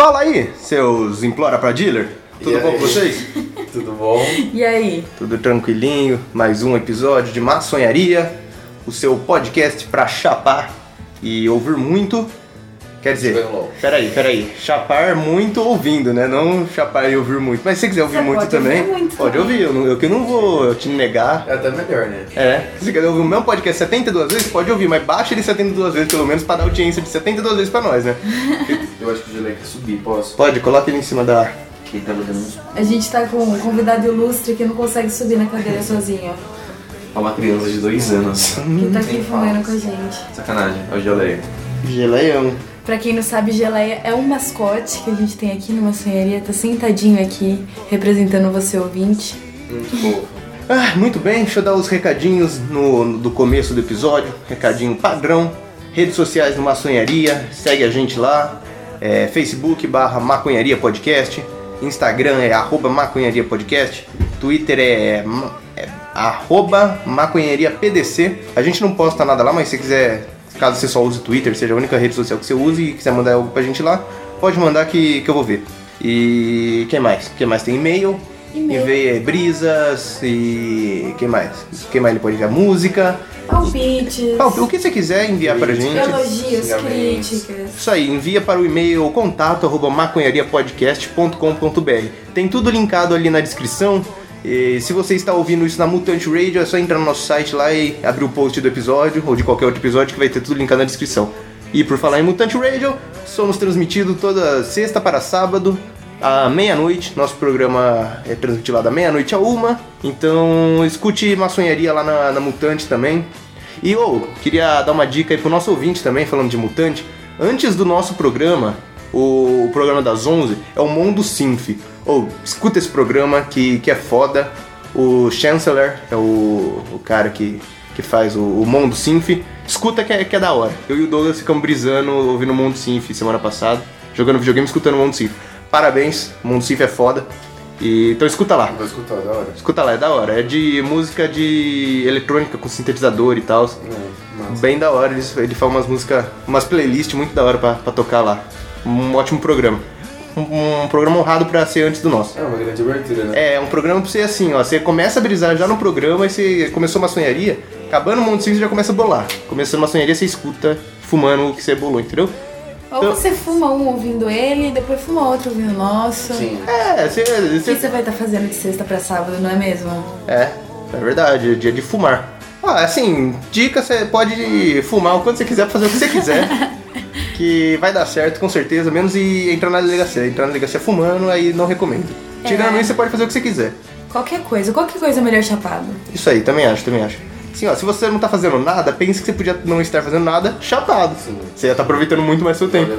Fala aí, seus implora pra dealer. Tudo E bom aí? com vocês? Tudo bom? E aí? Tudo tranquilinho, mais um episódio de Maçonharia, o seu podcast pra chapar e ouvir muito. Quer dizer, peraí, peraí, chapar muito ouvindo, né? Não chapar e ouvir muito. Mas se você quiser ouvir Você muito pode também, ouvir muito pode ouvir, eu, não, eu que não vou te negar. É até melhor, né? É, se você quiser ouvir o meu podcast 72 vezes, pode ouvir, mas baixa ele 72 vezes pelo menos pra dar audiência de 72 vezes pra nós, né? Eu acho que o Gelé quer subir, posso? Pode, coloca ele em cima da. Quem tá botando. A gente tá com um convidado ilustre que não consegue subir na cadeira sozinho. É uma criança de dois anos. Que tá aqui fumando com a gente. Sacanagem, é o Gelé. Geleião. Pra quem não sabe, Geleia é um mascote que a gente tem aqui numa sonharia. Tá sentadinho aqui, representando você ouvinte. Muito fofo. Ah, muito bem, deixa eu dar os recadinhos no, no- do começo do episódio. Recadinho padrão. Redes sociais do Maçonharia, segue a gente lá. É, Facebook barra Maconharia Podcast. Instagram é arroba Maconharia Podcast. Twitter é, é arroba Maconharia PDC. A gente não posta nada lá, mas se quiser, caso você só use o Twitter, seja a única rede social que você use e quiser mandar algo pra gente lá, pode mandar que, que eu vou ver. E quem mais? Quem mais tem e-mail? E-mail. Envia brisas e. Quem mais? Quem mais ele pode enviar? Música. Palpites, o que você quiser enviar pra gente. elogios, críticas. Isso aí, envia para o e-mail contato arroba maconhariapodcast.com.br. Tem tudo linkado ali na descrição. E se você está ouvindo isso na Mutante Radio, é só entrar no nosso site lá e abrir o post do episódio, ou de qualquer outro episódio, que vai ter tudo linkado na descrição. E por falar em Mutante Radio, somos transmitidos toda sexta para sábado, à meia-noite. Nosso programa é transmitido lá da meia-noite a uma. Então escute maçonharia lá na, na Mutante também. E ô, queria dar uma dica aí pro nosso ouvinte também, falando de mutante. Antes do nosso programa, o, o programa das 11 é o Mundo Sinf. Ou, escuta esse programa que, que é foda. O Chancellor é o, o cara que, que faz o, o Mundo Sinf. Escuta que é, que é da hora. Eu e o Douglas ficamos brisando ouvindo o Mundo Sinf semana passada, jogando videogame escutando o Mundo Sinf. Parabéns, o Mundo Sinf é foda. E, então escuta lá. Vou escutar, da hora. Escuta lá, é da hora. É de música de eletrônica com sintetizador e tal. É. Bem da hora, ele, ele faz umas músicas, umas playlists muito da hora pra tocar lá. Um ótimo programa. Um, um programa honrado pra ser antes do nosso. É uma grande abertura, né? É, um programa pra ser assim, ó. Você começa a brisar já no programa e você começou uma sonharia, acabando o mundo você já começa a bolar. Começando uma sonharia, você escuta fumando o que você bolou, entendeu? Ou Então- você fuma um ouvindo ele, e depois fuma outro ouvindo o nosso. Sim. É, você. O que você você vai estar fazendo de sexta pra sábado, não é mesmo? É, é verdade, é dia de fumar. Ah, assim, dica, você pode fumar o quanto você quiser, fazer o que você quiser. que vai dar certo, com certeza, menos e entrar na delegacia. Entrar na delegacia fumando, aí não recomendo. Tirando É. isso, você pode fazer o que você quiser. Qualquer coisa, qualquer coisa é melhor chapado. Isso aí, também acho, também acho. Assim, ó, se você não tá fazendo nada, pense que você podia não estar fazendo nada chapado. Sim. Você ia estar aproveitando muito mais seu tempo.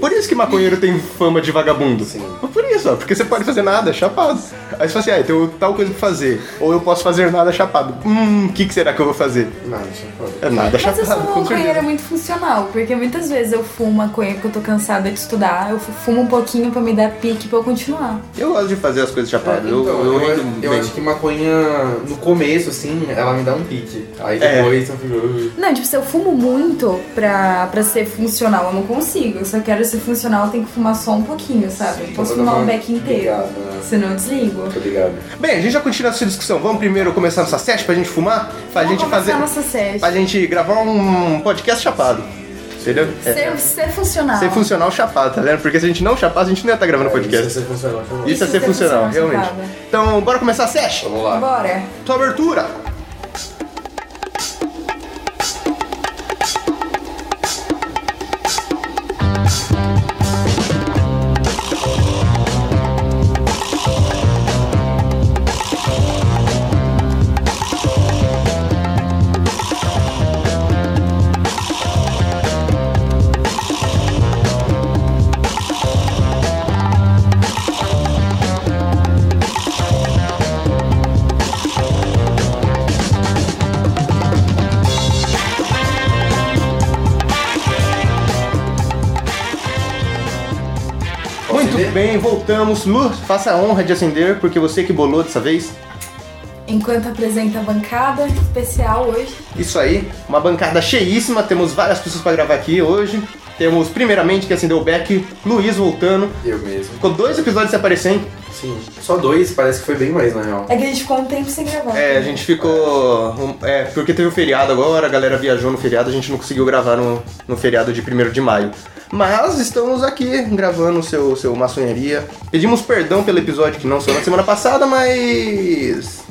Por isso que maconheiro tem fama de vagabundo. Sim. Por isso, ó, porque você pode fazer nada, chapado. Aí você fala assim, ah, eu tenho tal coisa pra fazer. Ou eu posso fazer nada chapado. Hum, o que, que será que eu vou fazer? Nada, isso é. É nada Mas eu chapado, sou uma com maconheira certeza. muito funcional, porque muitas vezes eu fumo maconha porque eu tô cansada de estudar, eu fumo um pouquinho pra me dar pique pra eu continuar. Eu gosto de fazer as coisas chapadas. eu, Então, eu, eu, eu bem. acho que maconha, no começo, assim, ela me dá um pique. Aí É. depois eu fico... Não, tipo, se eu fumo muito pra, pra ser funcional, eu não consigo. Se eu quero ser funcional, eu tenho que fumar só um pouquinho, sabe? Eu posso fumar um beck inteiro. ligada, né? Senão eu desligo. Tô ligado. Bem, a gente já continua essa discussão. Vamos primeiro começar nossa sete pra gente fumar? Pra Vamos gente começar fazer. nossa session. Pra gente gravar um podcast chapado. Entendeu? É. Ser, ser funcional. Ser funcional chapado, tá vendo? Porque se a gente não chapar, a gente não ia estar gravando É, podcast. Isso é funcional, tá bom. Isso é ser é ser funcional, funcional realmente. chapada. Então, bora começar a session? Vamos lá. Bora. Sua abertura. Bem, voltamos. Lu, faça a honra de acender, porque você que bolou dessa vez. Enquanto apresenta a bancada especial hoje. Isso aí, uma bancada cheíssima, temos várias pessoas pra gravar aqui hoje. Temos, primeiramente, que acendeu o back, Luiz voltando. Eu mesmo. Ficou dois episódios sem aparecer, hein? Sim. Só dois, parece que foi bem mais, na real. É que a gente ficou um tempo sem gravar. É, a gente ficou. um- é, porque teve o feriado agora, a galera viajou no feriado, a gente não conseguiu gravar no, no feriado de 1 de maio. Mas estamos aqui gravando o seu, seu maçonharia. Pedimos perdão pelo episódio que não saiu na semana passada, mas.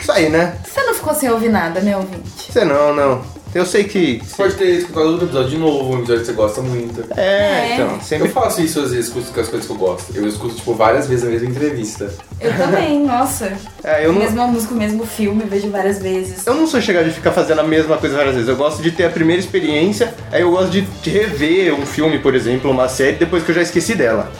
Isso aí, né? Você não ficou sem ouvir nada, né, ouvinte? Você não, não. Eu sei que. Você pode ter escutado outro episódio de novo, um episódio que você gosta muito. É, É. então. Eu Sempre. faço isso às vezes com as coisas que eu gosto. Eu escuto, tipo, várias vezes a mesma entrevista. Eu também, nossa. É, eu não. Mesma música, o mesmo filme, vejo várias vezes. Eu não sou chegado de ficar fazendo a mesma coisa várias vezes. Eu gosto de ter a primeira experiência, aí eu gosto de, de rever um filme, por exemplo, uma série, depois que eu já esqueci dela.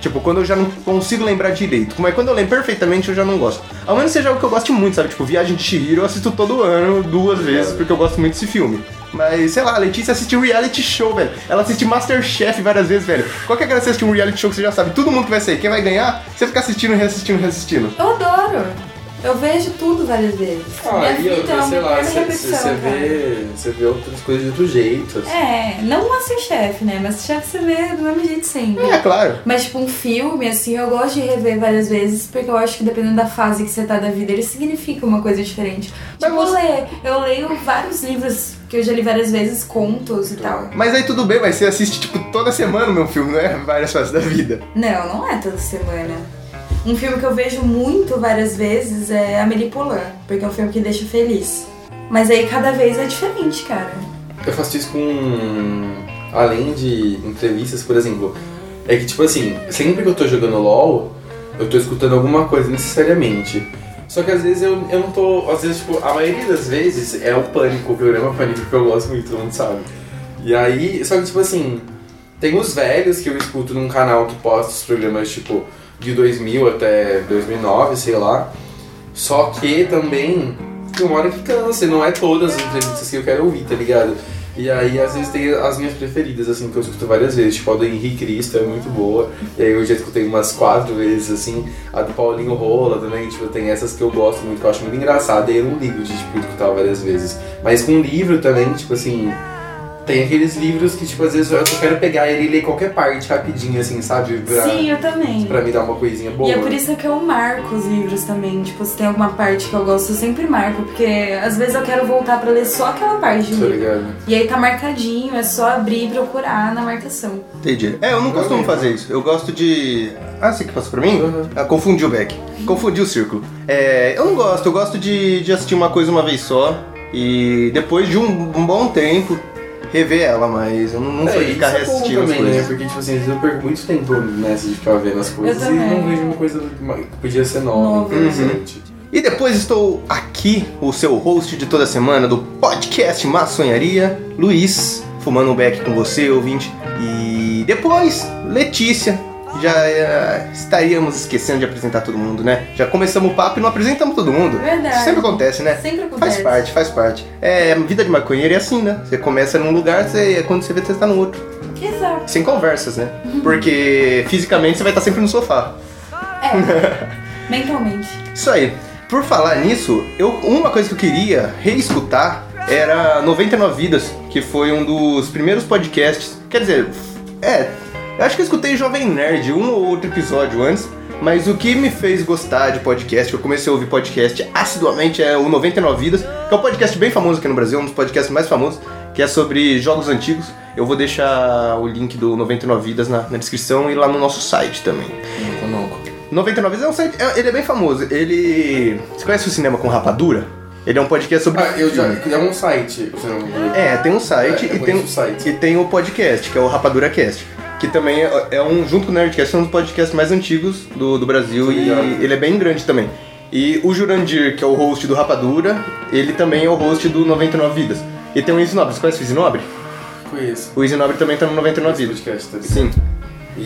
Tipo, quando eu já não consigo lembrar direito. Mas quando eu lembro perfeitamente, eu já não gosto. Ao menos seja algo que eu goste muito, sabe? Tipo, Viagem de Chihiro eu assisto todo ano, duas vezes, porque eu gosto muito desse filme. Mas, sei lá, a Letícia assiste reality show, velho. Ela assiste Masterchef várias vezes, velho. Qual que é aquela você assistir um reality show que você já sabe todo mundo que vai sair? Quem vai ganhar? Você fica assistindo, reassistindo, reassistindo. Eu adoro. Eu vejo tudo várias vezes. Ah, e outra, é sei lá, eterna você vê, vê outras coisas de outro jeito. assim. É, não Masterchef, né? Masterchef você vê do mesmo jeito sempre. É, claro. Mas, tipo, um filme, assim, eu gosto de rever várias vezes, porque eu acho que dependendo da fase que você tá da vida, ele significa uma coisa diferente. Mas tipo, você- ler. Eu leio vários livros que eu já li várias vezes, contos e tal. Mas aí tudo bem, mas você assiste, tipo, toda semana o meu filme, não é? Várias fases da vida. Não, não é toda semana. Um filme que eu vejo muito várias vezes é Amélie Poulain, porque é um filme que deixa feliz. Mas aí cada vez é diferente, cara. Eu faço isso com. Além de entrevistas, por exemplo. É que, tipo assim, sempre que eu tô jogando LOL, eu tô escutando alguma coisa necessariamente. Só que às vezes eu, eu não tô. Às vezes, tipo, a maioria das vezes é o Pânico, o programa Pânico que eu gosto muito, todo mundo sabe. E aí, só que, tipo assim, tem os velhos que eu escuto num canal que posta os programas, tipo, de 2000 até 2009, sei lá. Só que também tem uma hora que cansa, e não é todas as entrevistas que eu quero ouvir, tá ligado? E aí, às vezes, tem as minhas preferidas, assim, que eu escuto várias vezes. Tipo, a do Henrique Cristo é muito boa. E aí, eu já escutei umas quatro vezes, assim. A do Paulinho Rola também, tipo, tem essas que eu gosto muito, que eu acho muito engraçada. E eu não ligo de, tipo, escutar várias vezes. Mas com livro também, tipo assim... Tem aqueles livros que, tipo, às vezes eu só quero pegar ele e ler qualquer parte rapidinho, assim, sabe? Pra, Sim, eu também. pra me dar uma coisinha boa. E é por isso que eu marco os livros também. Tipo, se tem alguma parte que eu gosto, eu sempre marco. Porque às vezes eu quero voltar pra ler só aquela parte do Tá livro. ligado? E aí tá marcadinho, é só abrir e procurar na marcação. Entendi. É, eu não costumo fazer isso. Eu gosto de. Ah, você que passou pra mim? Uhum. Ah, confundi o back. Confundi o círculo. É, eu não gosto. Eu gosto de, de assistir uma coisa uma vez só. E depois de um, um bom tempo, rever ela. Mas eu não, não sou de ficar é reassistindo as também, né? coisas. Porque, tipo assim, às vezes eu perco muito tempo nessa de ficar vendo as coisas e não vejo uma coisa que podia ser nova, Nova. interessante. E depois estou aqui, o seu host de toda semana do podcast Maçonharia, Luiz, fumando um beck com você, ouvinte. E depois, Letícia. Já eh, estaríamos esquecendo de apresentar todo mundo, né? Já começamos o papo e não apresentamos todo mundo. Verdade. Isso sempre acontece, né? Sempre Faz acontece. parte, faz parte. É, vida de maconheiro é assim, né? Você começa num lugar, você, quando você vê, você tá no outro. Exato. Sem conversas, né? Porque fisicamente você vai estar sempre no sofá. É. Mentalmente. Isso aí. Por falar nisso, eu, uma coisa que eu queria reescutar era 99 Vidas, que foi um dos primeiros podcasts. Quer dizer, é, eu acho que eu escutei Jovem Nerd um ou outro episódio antes, mas o que me fez gostar de podcast, que eu comecei a ouvir podcast assiduamente, é o 99 Vidas, que é um podcast bem famoso aqui no Brasil, um dos podcasts mais famosos, que é sobre jogos antigos. Eu vou deixar o link do 99 Vidas na, na descrição e lá no nosso site também. Não, não. 99 Vidas é um site, é- ele é bem famoso. Ele. Você conhece o cinema com rapadura? Ele é um podcast sobre. Ah, eu já. É um site. Não... É, tem um site É, e, tem, o site. e tem o podcast, que é o Rapadura Cast. Que também é, é um, junto com o Nerdcast, é um dos podcasts mais antigos do, do Brasil e ele é bem grande também. E o Jurandir, que é o host do Rapadura, ele também é o host do 99 Vidas. E tem o Easy Nobre, você conhece o Easy Nobre? Conheço. O Easy Nobre também tá no 99 Esse Vidas. podcast, tá? Sim.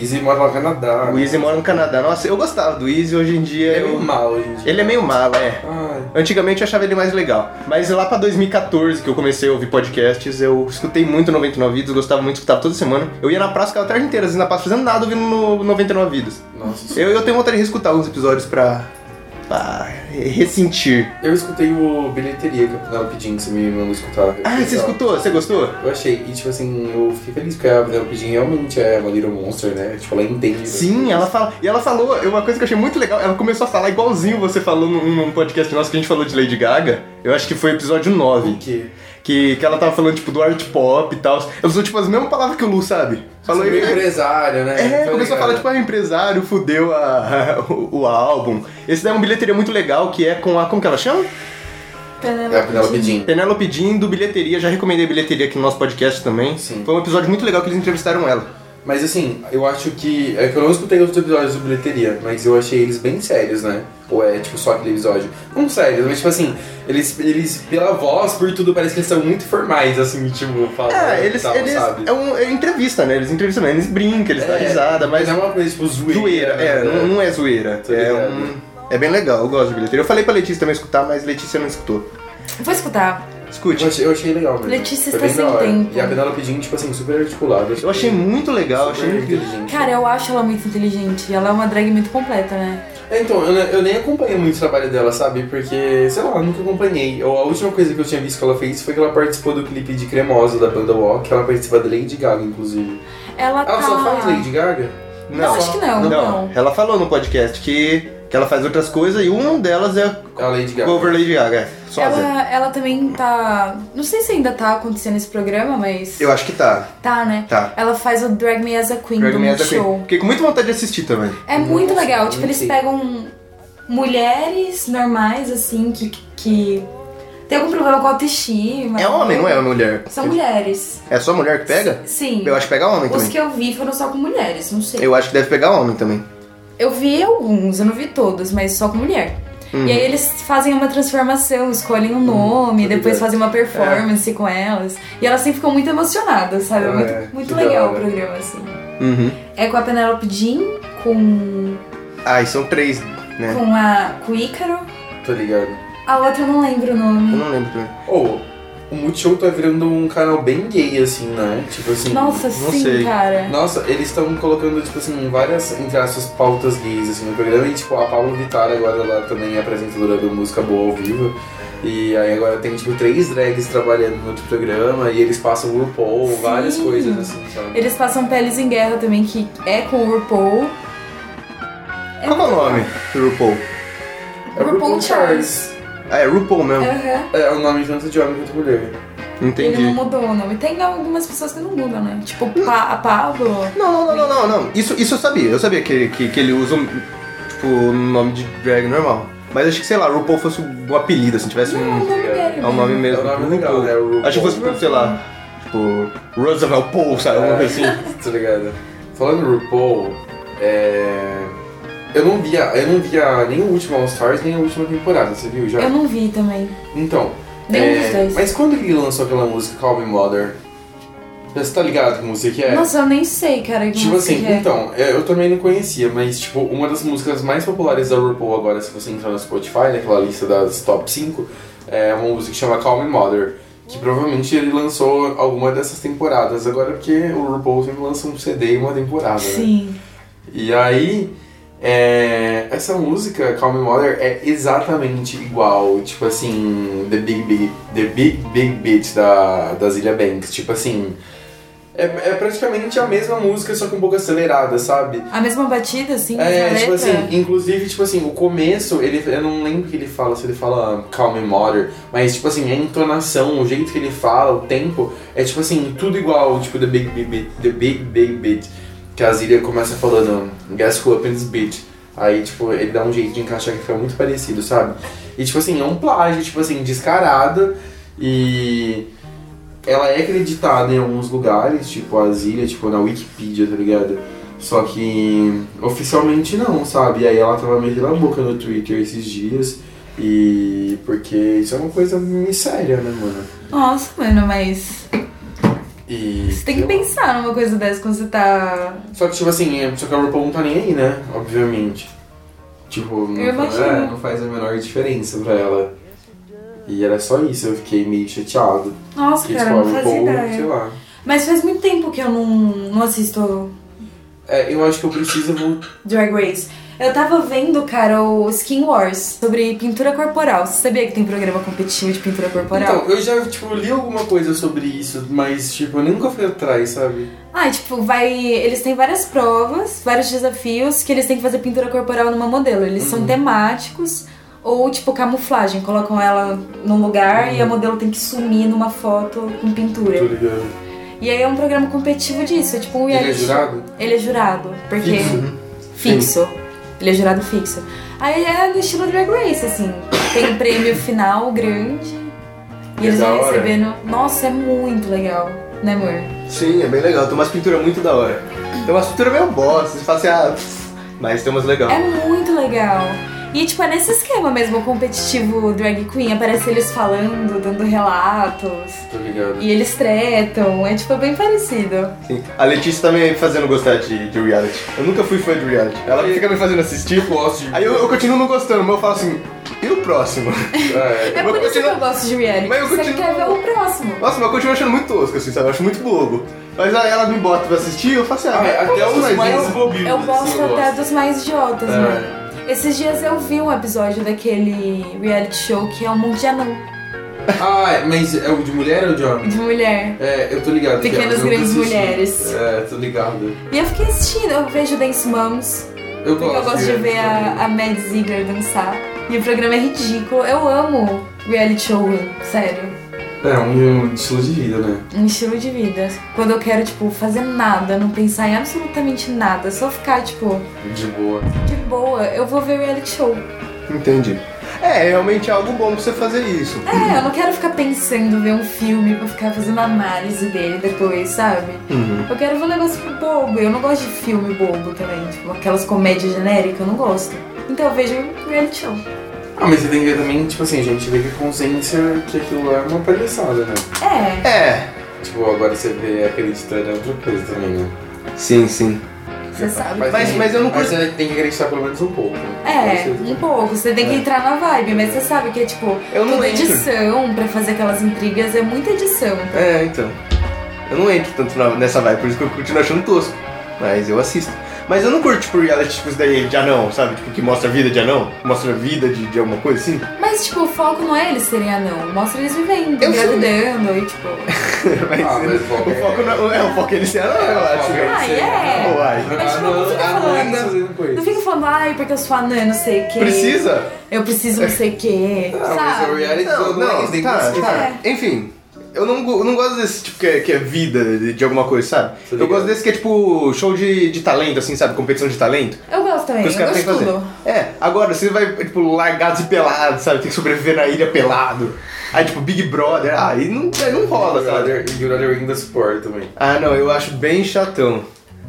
Easy mora no Canadá. O Easy mora no Canadá. Nossa, eu gostava do Easy, hoje em dia É eu... meio mal hoje em dia. Ele é meio malo, é. Ai. Antigamente eu achava ele mais legal. Mas lá pra 2014, que eu comecei a ouvir podcasts, eu escutei muito 99 Vidas, gostava muito, escutava toda semana. Eu ia na praça, ficava a tarde inteira, vezes na praça fazendo nada, ouvindo no 99 Vidas. Nossa. Eu, eu tenho vontade de reescutar alguns episódios pra, pra ressentir. Eu escutei o Bilheteria que a Penelope Jean, você me mandou escutar. Ah, você escutou? Você gostou? Eu achei, e tipo assim, eu fiquei feliz porque a Penelope Jean realmente é uma Little Monster, né? Tipo, ela entende. Sim, ela fala. E ela falou, uma coisa que eu achei muito legal, ela começou a falar igualzinho você falou num, num podcast nosso que a gente falou de Lady Gaga. Eu acho que foi o episódio 9. O quê? Que, que ela tava falando, tipo, do art pop e tal. Ela usou, tipo, as mesmas palavras que o Lu, sabe? Falou Sobre "É, empresário, né? É, Tô começou a falar, tipo, ah, empresário fudeu a, o, o álbum. Esse daí é uma bilheteria muito legal, que é com a. Como que ela chama? É a Penelope Jean. Penélope Jean do Bilheteria. Já recomendei Bilheteria aqui no nosso podcast também. Sim. Foi um episódio muito legal que eles entrevistaram ela. Mas assim, eu acho que. É que eu não escutei outros episódios do Bilheteria, mas eu achei eles bem sérios, né? Ou é tipo só aquele episódio? Não sérios, mas tipo assim, eles, eles pela voz, por tudo, parece que eles são muito formais, assim, tipo, falando É, eles. tal, eles sabe? é, um, é entrevista, né? Eles entrevistam, né? Eles brincam, eles dão risada, mas. é uma coisa tipo zoeira. Zoeira, é, né? não, não é zoeira. Tô É, ligado. um, é bem legal, eu gosto de bilheteria. Eu falei pra Letícia também escutar, mas Letícia não escutou. Vou escutar. Escute. Eu achei, eu achei legal mesmo. Letícia Foi está bem sem da hora. tempo. E a Penelope Jean, tipo assim, super articulada. Eu achei muito legal, achei super muito inteligente. Cara, eu acho ela muito inteligente. Ela é uma drag muito completa, né? É, então, eu, ne- eu nem acompanhei muito o trabalho dela, sabe? Porque, sei lá, eu nunca acompanhei. Eu- a última coisa que eu tinha visto que ela fez foi que ela participou do clipe de Cremosa da banda Walk, ela participa da Lady Gaga, inclusive. Ela tá. Ela só faz Lady Gaga? Não, acho que não, não. Ela falou no podcast que, que ela faz outras coisas e uma delas é É a Lady Gaga. cover Lady Gaga. é, Sozinha. Ela, ela também tá. Não sei se ainda tá acontecendo esse programa, mas. Eu acho que tá. Tá, né? Tá. Ela faz o Drag Me as a Queen Drag do Me As a Multishow. Queen. Fiquei com muita vontade de assistir também. É muito Nossa, legal. eu Tipo, eles sei. pegam mulheres normais, assim, que, que tem algum problema com autoestima. É homem, não é mulher? São mulheres. É só mulher que pega? Sim. Eu acho que pega homem Os também. que eu vi foram só com mulheres, não sei. Eu acho que deve pegar homem também. Eu vi alguns, eu não vi todos, mas só com mulher. Uhum. E aí eles fazem uma transformação, escolhem um nome, tô depois ligado. fazem uma performance com elas. E elas sempre ficam muito emocionadas, sabe? É É, muito, muito legal o programa, assim. Uhum. É com a Penelope Jean, com, Ah, e são três, né? com, a, com o Ícaro. Tô ligado. A outra eu não lembro o Eu nome. não lembro também. Ou, o Multishow tá virando um canal bem gay, assim, né? Tipo assim. Nossa, não sim, sei. cara. Nossa, eles estão colocando, tipo assim, várias, entre aspas, pautas gays, assim, no programa. E, tipo, a Paula Vittar agora, ela também é apresentadora do Música Boa ao Vivo. E aí agora tem, tipo, três drags trabalhando no outro programa. E eles passam o RuPaul, Sim. várias coisas, assim, sabe? Eles passam Peles em Guerra também, que é com o RuPaul. É Qual é o nome do RuPaul? É o RuPaul Charles. Ah, é RuPaul mesmo. Aham. É o nome tanto de homem quanto mulher. Entendi. Ele não mudou o nome. Tem algumas pessoas que não mudam, né? Tipo, pa a Pablo. Não, não, não, não, não, não. Isso, isso eu sabia. Eu sabia que, que, que ele usa, um, tipo, o nome de drag normal. Mas achei que, sei lá, RuPaul fosse um apelido, assim, tivesse Não, é o um... nome dele. É o nome mesmo. É o nome legal, né? RuPaul. Acho que fosse, tipo, sei lá, tipo, Roosevelt Paul, sabe? Alguma coisa assim. Tá ligado? Falando em RuPaul, é... Eu não via, eu não via nem o último All Stars, nem a última temporada, você viu já? Eu não vi também. Então. Nenhum é, dos dois. Mas quando que ele lançou aquela música Call Me Mother? Você tá ligado que música que é? Nossa, eu nem sei, cara. Que Tipo assim, que é. então, é, eu também não conhecia, mas tipo, uma das músicas mais populares da RuPaul agora, se você entrar no Spotify, naquela lista das top 5, é uma música que chama Call Me Mother. Que provavelmente ele lançou alguma dessas temporadas. Agora porque o RuPaul sempre lança um CD e uma temporada, né? Sim. E aí, é, essa música, Call Me Mother, é exatamente igual, tipo assim, The Big Big, The Big Big Beat da, da Zilia Banks. Tipo assim, é, é praticamente a mesma música, só que um pouco acelerada, sabe? A mesma batida, assim, É, tipo letra? assim, inclusive, tipo assim, o começo, ele, eu não lembro o que ele fala, se ele fala Call Me Mother, mas, tipo assim, a entonação, o jeito que ele fala, o tempo, é, tipo assim, tudo igual, tipo, The Big Big Beat, The Big Big Beat, que a Zilia começa falando, Guess Who Up in This Beat, aí, tipo, ele dá um jeito de encaixar que fica muito parecido, sabe? E, tipo assim, é um plágio, tipo assim, descarado, e... Ela é acreditada em alguns lugares, tipo a Zilia, tipo na Wikipedia, tá ligado? Só que oficialmente não, sabe? E aí ela tava meio na boca no Twitter esses dias. E porque isso é uma coisa meio séria, né, mano? Nossa, mano, mas. E. Você tem que pensar numa coisa dessa quando você tá. Só que, tipo assim, é- só que a RuPaul não tá nem aí, né? Obviamente. Tipo, não, é, não faz a menor diferença pra ela. E era só isso, eu fiquei meio chateado. Nossa, Porque, cara, tipo, não fazia RuPaul, sei ideia. lá. Mas faz muito tempo que eu não, não assisto É, eu acho que eu preciso. Drag Race. Eu tava vendo, cara, o Skin Wars sobre pintura corporal. Você sabia que tem programa competitivo de pintura corporal? Então, eu já, tipo, li alguma coisa sobre isso, mas, tipo, eu nunca fui atrás, sabe? Ah, tipo, vai. Eles têm várias provas, vários desafios que eles têm que fazer pintura corporal numa modelo. Eles Uhum. são temáticos ou, tipo, camuflagem. Colocam ela num lugar e a modelo tem que sumir numa foto com pintura. Uhum. Tô ligado. E aí é um programa competitivo disso, é tipo um Ele é jurado? Ele é jurado, porque. Fixo? Fixo. Ele é jurado fixo. Aí é no estilo Drag Race, assim. Tem um prêmio final grande. E É eles vão recebendo. Nossa, é muito legal, né, amor? Sim, é bem legal. Tem umas pinturas muito da hora. Tem umas pinturas meio bosta, você fala assim, ah, mas tem umas legal. É muito legal. E, tipo, é nesse esquema mesmo, competitivo drag queen. Aparece eles falando, dando relatos. Tô ligado. E eles tretam. É, tipo, bem parecido. Sim. A Letícia tá me fazendo gostar de, de reality. Eu nunca fui fã de reality. Ela fica me fazendo assistir. Eu gosto de... Aí eu, eu continuo não gostando, mas eu falo assim, e o próximo? É, É por isso que continua- eu gosto de reality. Mas eu Você continuo- quer ver o próximo. Nossa, mas eu continuo achando muito tosco, assim, sabe? Eu acho muito bobo. Mas aí ela me bota pra assistir eu falo assim, ah, Ah, mas até os mais mais bobinhos. Eu assim, gosto eu até gosto. dos mais idiotas, É. mano. Esses dias eu vi um episódio daquele reality show que é o Mundo de Anão, Ah, mas é o de mulher ou de homem? de mulher. É, eu tô ligado. que Pequenas eu Grandes. Mulheres. É, tô ligado. E eu fiquei assistindo, eu vejo Dance Moms, Eu porque eu gosto de ver a, a Mad Ziegler dançar. E o programa é ridículo. Eu amo reality show, sério. É, um, estilo de vida, né? Um estilo de vida. Quando eu quero, tipo, fazer nada, não pensar em absolutamente nada, só ficar, tipo, De boa. de boa, eu vou ver reality show. Entendi. É, realmente é algo bom pra você fazer isso. É, eu não quero ficar pensando ver um filme pra ficar fazendo análise dele depois, sabe? Uhum. Eu quero ver um negócio bobo. Eu não gosto de filme bobo também, tipo, aquelas comédias genéricas, eu não gosto. Então eu vejo reality show. Ah, mas você tem que ver também, tipo assim, a gente vê que a consciência que aquilo é uma palhaçada, né? É, É, Tipo, agora você vê acreditando é outra coisa também, né? sim, sim. você sabe. Mas- mas eu não Mas curto- você tem que acreditar pelo menos um pouco. né? É, um pouco. Você tem que É. entrar na vibe, mas você sabe que é tipo, Eu não toda entro. edição pra fazer aquelas intrigas é muita edição. É, então. Eu não entro tanto nessa vibe, por isso que eu continuo achando tosco. Mas eu assisto. Mas eu não curto, tipo, reality tipo isso daí de anão, sabe? Tipo, que mostra a vida de anão, mostra a vida de, de alguma coisa assim. Mas, tipo, o foco não é eles serem anão, mostra eles vivendo, Eu sei. engravidando e, tipo. mas, Ah, mas o foco o é- foco não é o foco é ele ser anão, eu acho. Ah? Ah, é. Uai. Mas, tipo, não fica Ah, falando. não. Não fica falando, ai, porque eu sou anã, não sei o quê. Precisa? Eu preciso não sei o quê. Ah, mas o sabe? reality Não, não, não, eles tá, tá. Enfim, eu não, eu não gosto desse tipo que é, que é vida de, de alguma coisa, sabe? Eu ligado. gosto desse que é tipo show de, de talento, assim, sabe? Competição de talento. Eu gosto também, Que os eu gosto tudo. É, agora você vai, tipo, largados e pelados, sabe? Tem que sobreviver na ilha pelado. Aí, tipo, Big Brother, ah, aí não, aí não rola, Big sabe? Big Brother ainda suporta também. Ah, não, eu acho bem chatão.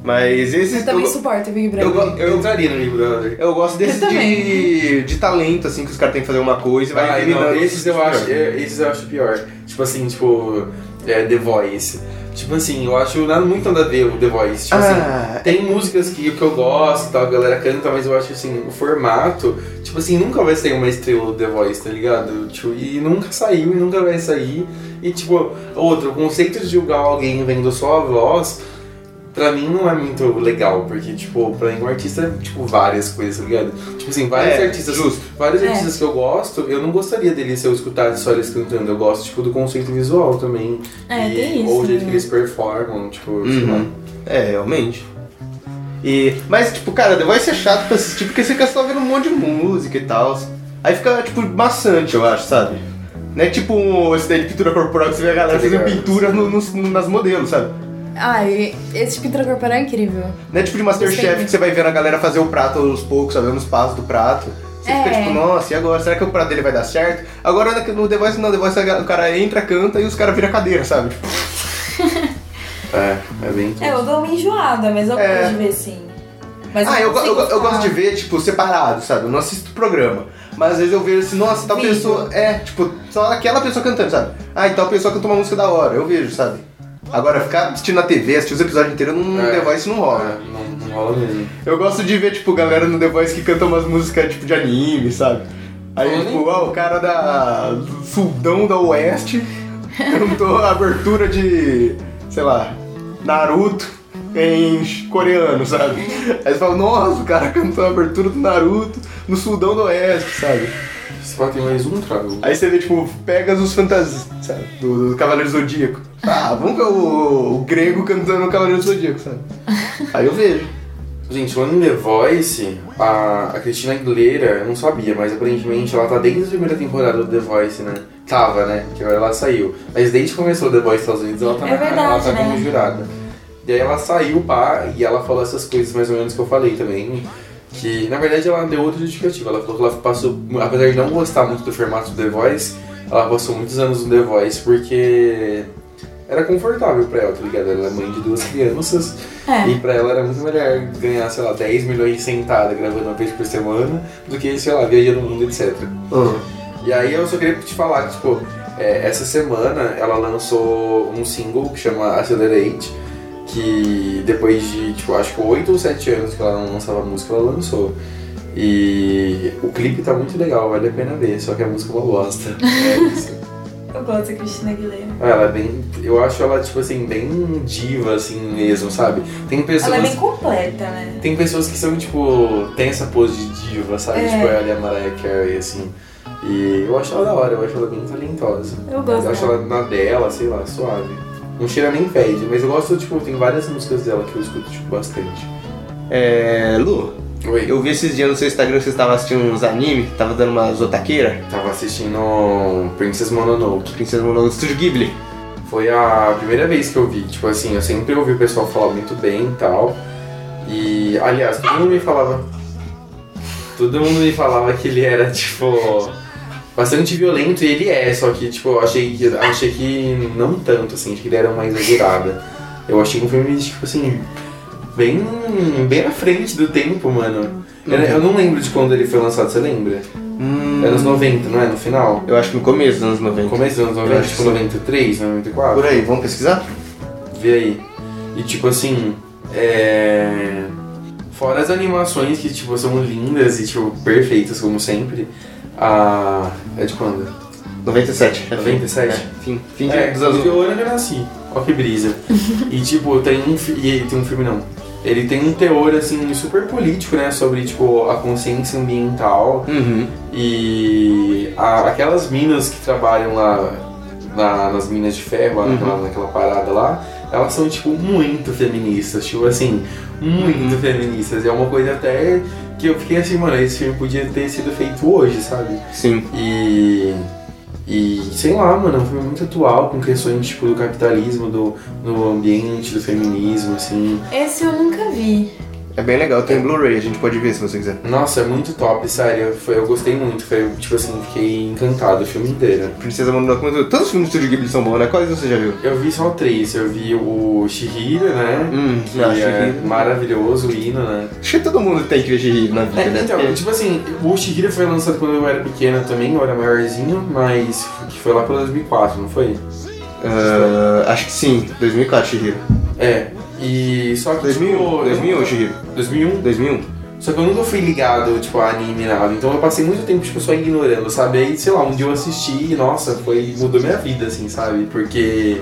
Mas esses. Eu também eu, suporto o Big eu, Brother. go- Eu entraria no Big Brother. eu gosto desses Eu de, de talento, assim, que os caras têm que fazer uma coisa e vai Ah, eliminando. não, esses eu acho, é, esses eu acho pior. Tipo assim, tipo, é, The Voice. Tipo assim, eu acho nada muito nada a ver o The Voice. Tipo Ah, assim, tem músicas que, que eu gosto e tal, a galera canta, mas eu acho assim, o formato, tipo assim, nunca vai ser uma estrela do The Voice, tá ligado? Tipo, e nunca saiu e nunca vai sair. E tipo, outro, o conceito de julgar alguém vendo só a voz, pra mim não é muito legal, porque, tipo, pra mim um artista é, tipo, várias coisas, tá ligado? Tipo assim, vários É, artistas. justo. Vários É. artistas que eu gosto, eu não gostaria deles se eu escutasse só eles cantando. Eu gosto, tipo, do conceito visual também. É, E- tem isso, Ou o jeito né? que eles performam, tipo, sei lá. Uhum. É, realmente. E, mas, tipo, cara, The Voice é chato pra assistir porque você fica só vendo um monte de música e tal. Aí fica, tipo, maçante, eu acho, sabe? Não é tipo um, esse daí de pintura corporal que você vê a galera Tá fazendo pintura no- nos- nas modelos, sabe? Ai, esse pintura corporal é incrível. Não é tipo de Masterchef que você vai vendo a galera fazer o prato aos poucos, sabe? Os passos do prato. Você fica É. tipo, nossa, e agora? Será que o prato dele vai dar certo? Agora no The Voice não, The Voice o cara entra, canta e os caras viram a cadeira, sabe? Tipo, É, é bem. É, eu dou uma enjoada, mas eu É. gosto de ver sim. Mas ah, eu, consigo eu, eu gosto de ver, tipo, separado, sabe? Eu não assisto o programa. Mas às vezes eu vejo assim, nossa, tal Vídeo. pessoa. É, tipo, só aquela pessoa cantando, sabe? Ah, e tal pessoa cantou uma música da hora, eu vejo, sabe? Agora, ficar assistindo na TV, assistir os episódios inteiros, no É. The Voice não rola. É, não, não rola mesmo. Eu gosto de ver, tipo, galera no The Voice que canta umas músicas, tipo, de anime, sabe? Aí, tipo, ó, o cara da Sultão da Oeste cantou a abertura de, sei lá, Naruto. em coreano, sabe? Aí você fala, nossa, o cara cantou a abertura do Naruto no Sudão do Oeste, sabe? Você fala que tem mais um trago. Aí você vê, tipo, Pegasus Fantasia, sabe? Do, do Cavaleiro Zodíaco. Ah, vamos ver o, o grego cantando o Cavaleiro Zodíaco, sabe? Aí eu vejo. Gente, falando em The Voice, a, a Cristina Aguilera, eu não sabia, mas aparentemente ela tá desde a primeira temporada do The Voice, né? Tava, né? Que agora ela saiu. Mas desde que começou o The Voice Estados Unidos, ela tá, É na- verdade, ela tá né? como jurada. E aí ela saiu, pá, e ela falou essas coisas mais ou menos que eu falei também. Que, na verdade, ela deu outra justificativa. Ela falou que ela passou, apesar de não gostar muito do formato do The Voice, ela passou muitos anos no The Voice porque era confortável pra ela, tá ligado? Ela é mãe de duas crianças. É. E pra ela era muito melhor ganhar, sei lá, 10 milhões sentada gravando uma vez por semana do que, sei lá, viajando no mundo, etc. E aí eu só queria te falar que, tipo, é, essa semana ela lançou um single que chama Accelerate, que depois de, tipo, acho que 8 ou 7 anos que ela não lançava música, ela lançou. E o clipe tá muito legal, vale a pena ver, só que a música é uma bosta. É isso. Eu gosto da Cristina Aguilera. Ela é bem. Eu acho ela, tipo assim, bem diva, assim mesmo, sabe? Tem pessoas. Ela é bem completa, né? Tem pessoas que são, tipo, tem essa pose de diva, sabe? É. Tipo, ela e a Mariah Carey, assim. E eu acho ela da hora, eu acho ela bem talentosa. Eu gosto Eu acho ela na dela, sei lá, suave. Não cheira nem fede, mas eu gosto, tipo, tem várias músicas dela que eu escuto, tipo, bastante. É. Lu, Oi, eu vi esses dias no seu Instagram que você estava assistindo uns anime, tava dando umas otaqueira. tava assistindo Princess Mononoke. Princesa Mononoke, Estúdio Ghibli. Foi a primeira vez que eu vi, tipo assim, eu sempre ouvi o pessoal falar muito bem e tal. E, aliás, todo mundo me falava. Todo mundo me falava que ele era, tipo, bastante violento e ele é, só que, tipo, eu achei que, achei que não tanto, assim, achei que ele era uma exagerada. Eu achei um filme, tipo assim, bem, bem à frente do tempo, mano. Eu, eu não lembro de quando ele foi lançado, você lembra? Hum, É nos 90, não é? No final? Eu acho que no começo dos anos 90. Começo dos anos Eu 90, acho tipo que sim. 93, 94? Por aí, vamos pesquisar? Vê aí. E tipo assim, é... Fora as animações que tipo, são lindas e tipo, perfeitas como sempre. A. É de quando? 97. É 97? É, fim, fim de- É, dos anos eu eu nasci. Ó que brisa. e tipo, tem um e tem um filme não. Ele tem um teor assim super político, né, sobre tipo a consciência ambiental Uhum. e a- aquelas minas que trabalham lá na- nas minas de ferro, lá Uhum. naquela, naquela parada lá, elas são, tipo, muito feministas, tipo assim, muito Uhum. feministas. E é uma coisa até que eu fiquei assim, mano, esse filme podia ter sido feito hoje, sabe? Sim. E. E sei lá, mano, é um filme muito atual, com questões tipo do capitalismo, do, do ambiente, do feminismo, assim. Esse eu nunca vi. É bem legal, tem Blu-ray, a gente pode ver se você quiser. Nossa, é muito top, sério. Foi, eu gostei muito, foi tipo assim, fiquei encantado o filme inteiro. Princesa Mononoke, muito- todos os filmes do Estúdio Ghibli são bons, né? Quais você já viu? Eu vi só três, eu vi o Shihiro, né? Hum, que é Chihiro. maravilhoso, o hino, né? Acho que todo mundo tem que ver Chihiro na vida, É, né? então, Porque- tipo assim, o Shihiro foi lançado quando eu era pequena também, eu era maiorzinho, mas que foi lá pra 2004, não foi? Ah, acho que sim, 2004 Chihiro. É, e só que 2001, tipo, 2001 Chihiro. 2001? 2001. Só que eu nunca fui ligado, tipo, a anime nada. Então eu passei muito tempo, tipo, só ignorando, sabe? Aí, sei lá, um dia eu assisti e, nossa, foi. mudou minha vida, assim, sabe? Porque.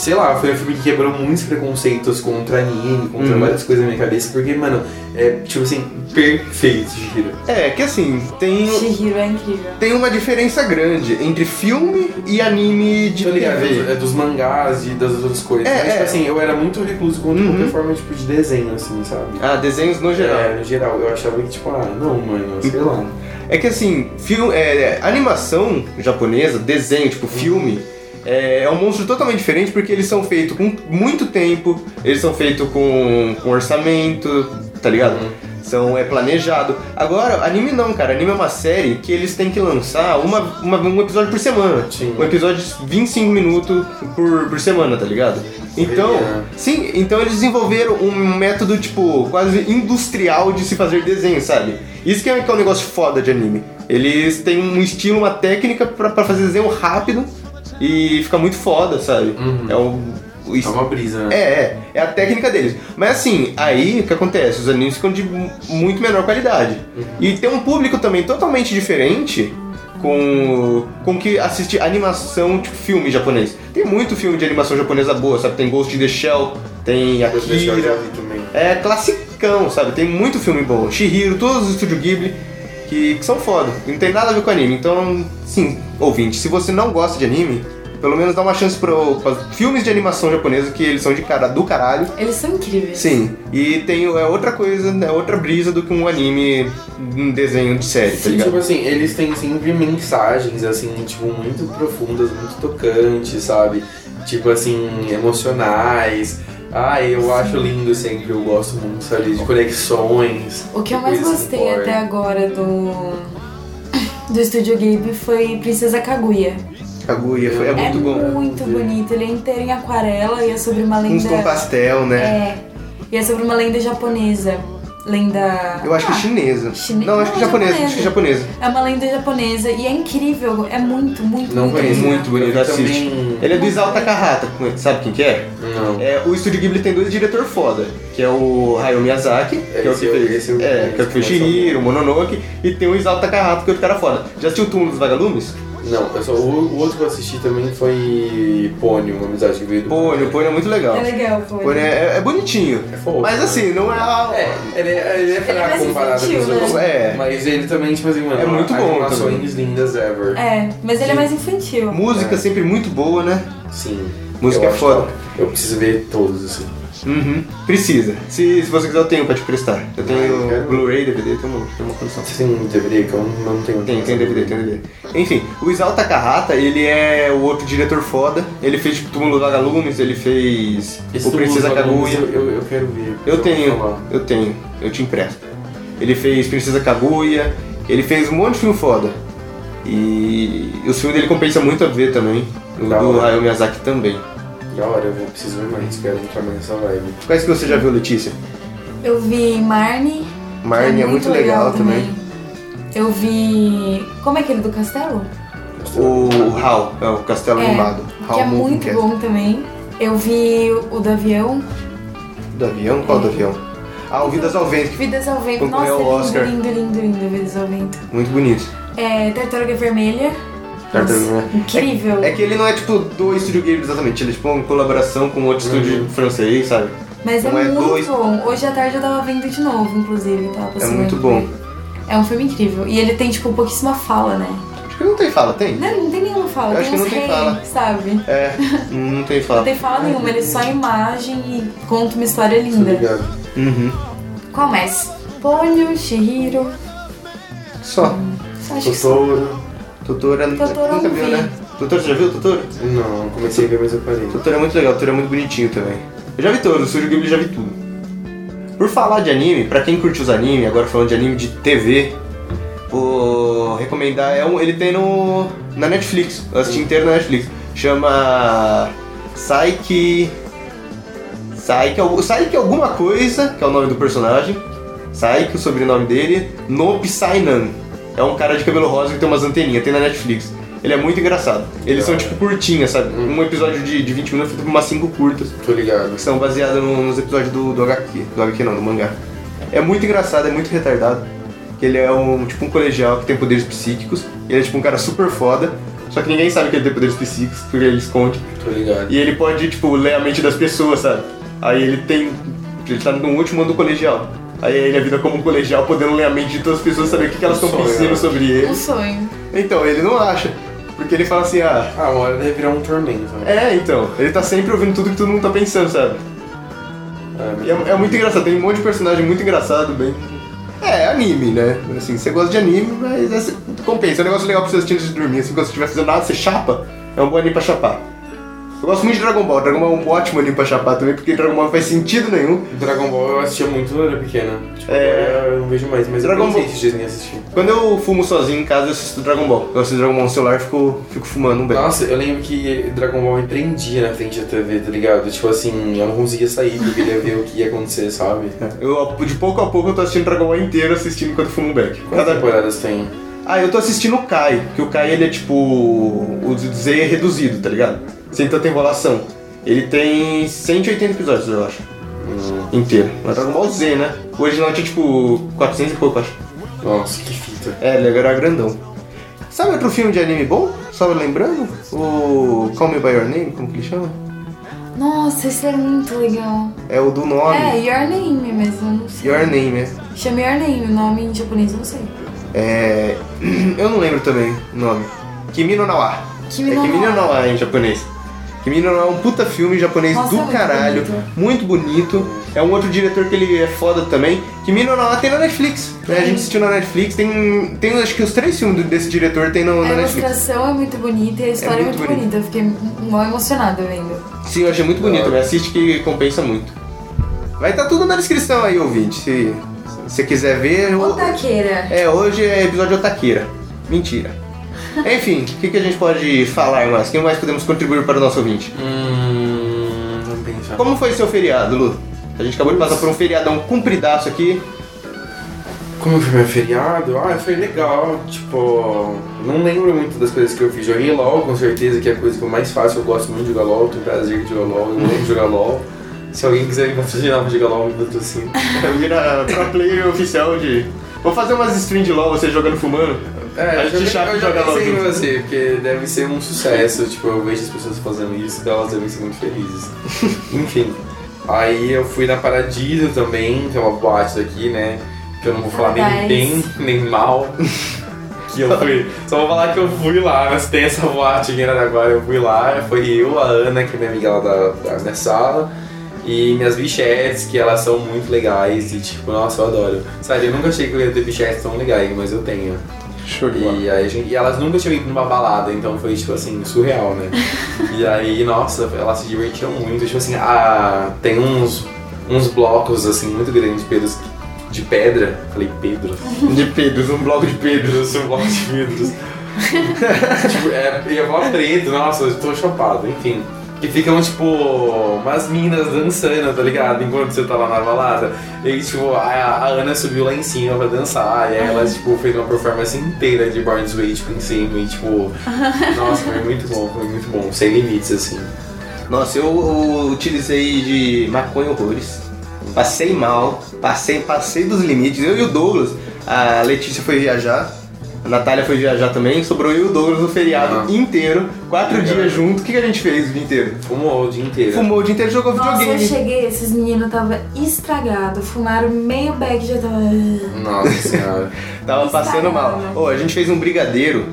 Sei lá, foi um filme que quebrou muitos preconceitos contra anime, contra Uhum. várias coisas na minha cabeça, porque, mano, é, tipo assim, perfeito, Shihiro. É, que assim, tem, Shihiro é incrível. tem uma diferença grande entre filme e anime de Tô ligado, TV. é dos mangás e das outras coisas. É, Mas, tipo é. assim, eu era muito recluso contra Uhum. qualquer forma, tipo, de desenho, assim, sabe? Ah, desenhos no geral. É, no geral, eu achava que, tipo, ah, não, mano, sei lá. É que assim, filme, é, animação japonesa, desenho, tipo filme, é, é um monstro totalmente diferente porque eles são feitos com muito tempo, eles são feitos com, com orçamento, tá ligado? Uhum. São, é planejado. Agora, anime não, cara. Anime é uma série que eles têm que lançar uma, uma- um episódio por semana. Sim. Um episódio de 25 minutos por, por semana, tá ligado? Então, É. sim, então eles desenvolveram um método, tipo, quase industrial de se fazer desenho, sabe? Isso que é, que é um negócio foda de anime. Eles têm um estilo, uma técnica pra fazer desenho rápido e fica muito foda, sabe? Uhum. É o É uma brisa, né? é, é, é a técnica deles. Mas assim, aí o que acontece? Os animes ficam de mu- muito menor qualidade. E tem um público também totalmente diferente com com que assiste animação, tipo filme japonês. Tem muito filme de animação japonesa boa, sabe? Tem Ghost in the Shell, tem Akira. É classicão, sabe? Tem muito filme bom. Shihiro, todos os estúdios Ghibli que, que são foda. Não tem nada a ver com anime. Então, sim, ouvinte, se você não gosta de anime, pelo menos dá uma chance para filmes de animação japonesa que eles são de cara do caralho. Eles são incríveis. Sim, e tem é outra coisa, é outra brisa do que um anime, um desenho de série, tá Sim, ligado? tipo assim, eles têm sempre mensagens, assim, tipo, muito profundas, muito tocantes, sabe? Tipo assim, emocionais. Ah, eu acho lindo sempre, eu gosto muito, sabe, de conexões. O que eu mais gostei até agora do do Estúdio Ghibli foi Princesa Kaguya. Kaguya, foi, é muito bom. muito bonito. Ele é inteiro em aquarela e é sobre uma Uns lenda. tom pastel, né? É. E é sobre uma lenda japonesa. Lenda. Eu acho que é Ah, chinesa. chine- Não, acho que é japonesa, japonesa. acho que é japonesa. É uma lenda japonesa e é incrível. É muito, muito, Não muito conheço. Muito bonito, assiste. também- Ele é do Isao Takahata, sabe quem que é? Não. É, o Estúdio Ghibli tem dois diretores foda, que é o Hayao Miyazaki, que é o que fez, é, que é o que fez Shihiro, Mononoke, e tem o Isao Takahata, que é outro cara foda. Já assistiu o Túmulo dos Vagalumes? Não, eu só, o, o outro que eu assisti também foi Pônio, uma amizade que veio do. Pônio, o Pônio é muito legal. É legal, foi. Pônio é, é bonitinho, É fofo, mas né? assim, não é a... É, ele é, ele é é fraco mais comparado com os infantil, outros. né? É. Mas ele também, tipo assim, mano, É muito bom animações lindas ever. É, mas ele é mais infantil. Música É. sempre muito boa, né? Sim. Música eu é foda. Eu preciso ver todos, assim. Uhum. Precisa. Se, se você quiser, eu tenho pra te prestar. Eu Ah, tenho eu. Blu-ray, DVD, tem uma, tem uma coleção. Você tem um DVD que eu não não tenho? Tem, tem DVD, tem DVD. Enfim, o Isao Takahata, ele é o outro diretor foda. Ele fez tipo Túmulo dos Vagalumes, ele fez Esse o Princesa Kaguya. Eu, eu, eu quero ver. Eu vou tenho, falar. eu tenho, eu te empresto. Ele fez Princesa Kaguya, ele fez um monte de filme foda. E os filmes dele compensam muito a ver também. O do. Hayao Miyazaki também. Da hora, eu preciso ver mais, quero entrar mais nessa vibe. Quais que você já viu, Letícia? Eu vi Marnie. Marnie que é muito legal também. Eu vi. Como é aquele do castelo? O Hal, é o Castelo É, Animado. que é Hal muito bom também. Eu vi o do avião. Do avião? Qual do avião? Ah, o Vidas ao Vento, Vidas ao Vento. Nossa, ao lindo, Oscar. lindo, lindo, lindo, Vidas ao Vento. muito bonito. É, Tartaruga Vermelha. Nossa. Incrível. É que ele não é tipo do estúdio Ghibli exatamente, ele é tipo uma colaboração com outro estúdio Uhum. francês, sabe? Mas é, não é muito dois- bom. Hoje à tarde eu tava vendo de novo, inclusive. Tava É passando muito bom. É um filme incrível. E ele tem, tipo, pouquíssima fala, né? Acho que não tem fala, tem? Não, não tem nenhuma fala. Eu tem acho que uns não tem fala. sabe? É, não tem Não fala. tem fala nenhuma, ele é só imagem e conta uma história linda. ligado. Uhum. Qual mais? Ponyo, Shihiro. Só. Só acho que só. Totoro. Nunca viu, vi. né? Totoro, você já viu Totoro? Não, comecei a ver, mas eu parei. Totoro é muito legal, Totoro é muito bonitinho também. Eu já vi todos, o Estúdio Ghibli já vi tudo. Por falar de anime, pra quem curte os animes, agora falando de anime de TV, vou recomendar, é um, ele tem no na Netflix, eu assisti inteiro na Netflix. Chama Saiki... Saiki, al- Saiki alguma coisa, que é o nome do personagem. Saiki, o sobrenome dele. No Psynan. É um cara de cabelo rosa que tem umas anteninhas, tem na Netflix. Ele é muito engraçado. Eles são tipo curtinhas, sabe? Um episódio de, de 20 minutos fica umas 5 curtas Tô ligado. que são baseadas no- nos episódios do, do HQ. Do HQ não, do mangá. É muito engraçado, é muito retardado. Ele é um tipo um colegial que tem poderes psíquicos. Ele é tipo um cara super foda. Só que ninguém sabe que ele tem poderes psíquicos, porque ele esconde. Tô ligado. E ele pode, tipo, ler a mente das pessoas, sabe? Aí ele tem. Ele tá no último ano do colegial. Aí ele é vida como um colegial, podendo ler a mente de todas as pessoas, saber o que, que elas estão pensando né? sobre Um ele. sonho. Então, ele não acha. Porque ele fala assim, ah. Ah, uma hora deve virar um tormento. né? É, então. Ele tá sempre ouvindo tudo que todo mundo tá pensando, sabe? E é, é muito engraçado, tem um monte de personagem muito engraçado, bem. É, anime, né? Assim, você gosta de anime, mas é, compensa. É um negócio legal pra você assistir antes de dormir. Assim, quando você estiver fazendo nada, você chapa. É um bom anime pra chapar. Eu gosto muito de Dragon Ball. Dragon Ball é um ótimo anime pra chapar também, porque Dragon Ball não faz sentido nenhum. Dragon Ball eu assistia muito quando era pequena. Tipo, É. eu não vejo mais, mas Dragon eu Ball- esses dias nem assistir. Quando eu fumo sozinho em casa, eu assisto Dragon Ball. Eu assisto Dragon Ball no celular e fico, fico fumando um bem. Nossa, eu lembro que Dragon Ball me prendia na frente da TV, tá ligado? Tipo assim, eu não conseguia sair porque queria ver o que ia acontecer, sabe? Eu, de pouco a pouco, eu tô assistindo Dragon Ball inteiro assistindo enquanto fumo um beck. Quantas temporadas tem? Ah, eu tô assistindo o Kai, que o Kai ele é tipo. O Z é reduzido, tá ligado? Sem tanta enrolação. Ele tem 180 episódios, eu acho. Hum, Inteiro. Mas Dragon Ball Z, né? O original tinha tipo 400 e pouco, acho. nossa, que fita. É, ele era grandão. Sabe outro filme de anime bom? Só lembrando? O Call Me By Your Name, como que ele chama? Nossa, esse é muito legal. É o do nome. É, Your Name mesmo, eu não sei. Your Name, é. Chama Your Name, o nome em japonês eu não sei. É. Eu não lembro também o nome. Kimi no Nawa. Kimi é no Kimi no Nawa. Em japonês. Kimi no Nawa é um puta filme japonês Nossa, do é muito caralho. bonito. Muito bonito. É um outro diretor que ele é foda também. Kimi no Nawa tem na Netflix. Né? A gente assistiu na Netflix. Tem, tem acho que os três filmes desse diretor tem no, A na Netflix. ilustração é muito bonita e a história é muito muito, bonita. Eu fiquei mal emocionada vendo. Sim, eu achei muito bonito. Me assiste que compensa muito. Vai estar tudo na descrição aí, ouvinte. Se se você quiser ver. o- Otaqueira. É, hoje é episódio Otaqueira. Mentira. Enfim, o que, que a gente pode falar mais? O que mais podemos contribuir para o nosso ouvinte? Hum. Vamos pensar. Como foi seu feriado, Lu? A gente acabou de passar por um feriadão compridaço aqui. Como foi meu feriado? Ah, foi legal. Tipo, não lembro muito das coisas que eu fiz. Joguei LOL, com certeza, que é a coisa que eu mais faço. Eu gosto muito de jogar LOL, tenho prazer de jogar LOL, eu amo jogar LOL. Se alguém quiser me patrocinar pra jogar LOL, me patrocina. Vira pro player oficial de. Vou fazer umas streams de LOL, você jogando fumando. É, A eu gente já, eu já pensei em você, porque deve ser um sucesso. Tipo, eu vejo as pessoas fazendo isso e elas devem ser muito felizes. Enfim. Aí eu fui na Paradiso também, que é uma boate daqui, né? Que eu não vou falar nem bem, nem mal. Que eu fui. Só vou falar que eu fui lá, mas tem essa boate aqui em Araraquara, eu fui lá, foi eu, a Ana, que é minha amiga lá da, da minha sala, e minhas bichetes, que elas são muito legais, e tipo, nossa, eu adoro. Sério, eu nunca achei que eu ia ter bichetes tão legais, mas eu tenho. Show. E, aí, a gente- e elas nunca tinham ido numa balada, então foi, tipo assim, surreal, né? e aí, nossa, elas se divertiram muito. Tipo assim, a, tem uns, uns blocos, assim, muito grandes, Pedros, de pedra. Falei, Pedro? De Pedros, um bloco de Pedros. Pedros, um bloco de Pedros. tipo, é, eu ia falar preto, nossa, eu tô chapado, enfim. Que ficam, tipo, umas minas dançando, tá ligado? Enquanto você tá lá na balada. E tipo, a, a Ana subiu lá em cima pra dançar. E aí ela, tipo, fez uma performance inteira de Born This Way, tipo, em cima. E, tipo, nossa, foi muito bom, foi muito bom. Sem limites, assim. Nossa, eu, eu utilizei de maconha horrores. Passei mal, passei, passei dos limites. Eu e o Douglas, a Letícia foi viajar, a Natália foi viajar também, sobrou eu e o Douglas no feriado Ah. inteiro, quatro dias juntos. O que, que a gente fez o dia inteiro? Fumou o dia inteiro. Fumou o dia inteiro, jogou Nossa, eu videogame. cheguei, esses meninos tava estragados. Fumaram meio bag já tava. Nossa senhora. Tava passando mal. Estragado. Ô, a gente fez um brigadeiro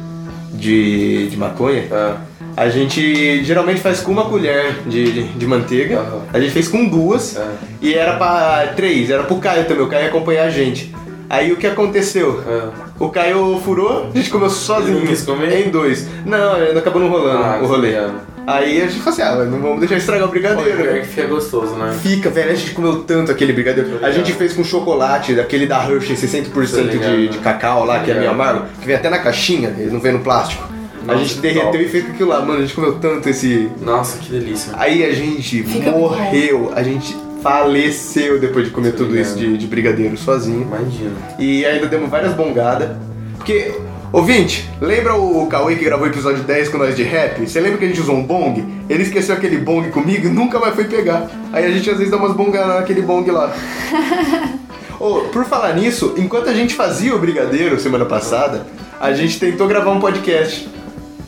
de, de maconha. Ah, A gente geralmente faz com uma colher de, de, de manteiga. Aham. A gente fez com duas. ah, E era pra três, era pro Caio também, o Caio ia acompanhar a gente. Aí o que aconteceu? ah. O Caio furou, a gente comeu sozinho. Ele não quis comer? Em dois. Não, ele acabou não rolando Ah, o rolê. obrigado. Aí a gente falou assim, ah, não vamos deixar estragar o Pô, pior brigadeiro. que fica gostoso, né? Fica, velho, a gente comeu tanto aquele brigadeiro. A gente fez com chocolate, daquele da Hershey, 60% Tô de, ligado. de cacau lá, que é meio Ligado. amargo, que vem até na caixinha, ele não vem no plástico. a Nossa, gente que derreteu top. e fez com aquilo lá, mano, a gente comeu tanto esse, Nossa, que delícia. Aí a gente Fica morreu, a gente faleceu depois de comer tudo isso de, de brigadeiro sozinho. Imagina. E ainda demos várias bongadas. Porque, ouvinte, lembra o Cauê que gravou o episódio 10 com nós de rap? Você lembra que a gente usou um bong? Ele esqueceu aquele bong comigo e nunca mais foi pegar. Aí a gente às vezes dá umas bongadas naquele bong lá. Ô, por falar nisso, enquanto a gente fazia o brigadeiro semana passada, a gente tentou gravar um podcast.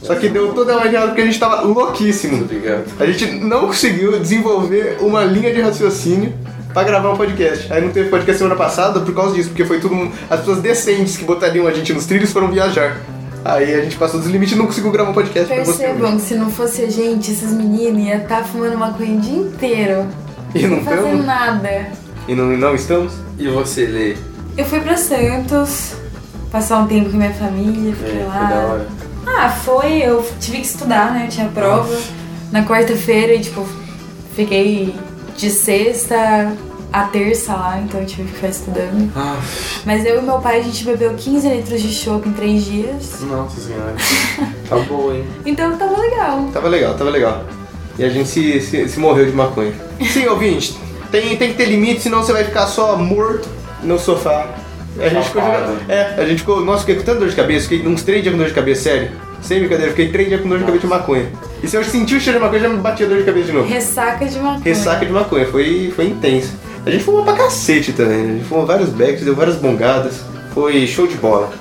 Só que deu toda uma errada porque a gente tava louquíssimo. Obrigado. A gente não conseguiu desenvolver uma linha de raciocínio pra gravar um podcast. Aí não teve podcast semana passada por causa disso, porque foi tudo. um- As pessoas decentes que botariam a gente nos trilhos foram viajar. Aí a gente passou dos limites e não conseguiu gravar um podcast. Percebam que se não fosse a gente, esses meninos iam estar fumando maconha o dia inteiro. E não fazer estamos? nada. E não, não estamos? E você, Lê? Eu fui pra Santos, passar um tempo com minha família, fiquei É, lá. foi da hora. Ah, foi, eu tive que estudar, né? Eu tinha prova na quarta-feira e, tipo, fiquei de sexta a terça lá, então eu tive que ficar estudando. Ah, Mas eu e meu pai, a gente bebeu 15 litros de chopp em três dias. nossa senhora. tá boa, hein? Então tava legal. Tava legal, tava legal. E a gente se, se, se morreu de maconha. Sim, ouvinte, tem, tem que ter limite, senão você vai ficar só morto no sofá. A gente ficou. É, a gente ficou. Nossa, fiquei com tanta dor de cabeça, fiquei uns três dias com dor de cabeça, sério. Sem brincadeira, fiquei três dias com dor de cabeça de maconha. E se eu sentir o cheiro de maconha, já me batia dor de cabeça de novo. Ressaca de maconha. Ressaca de maconha, foi, foi intenso. A gente fumou pra cacete também, né? A gente fumou vários becks, deu várias bongadas. Foi show de bola.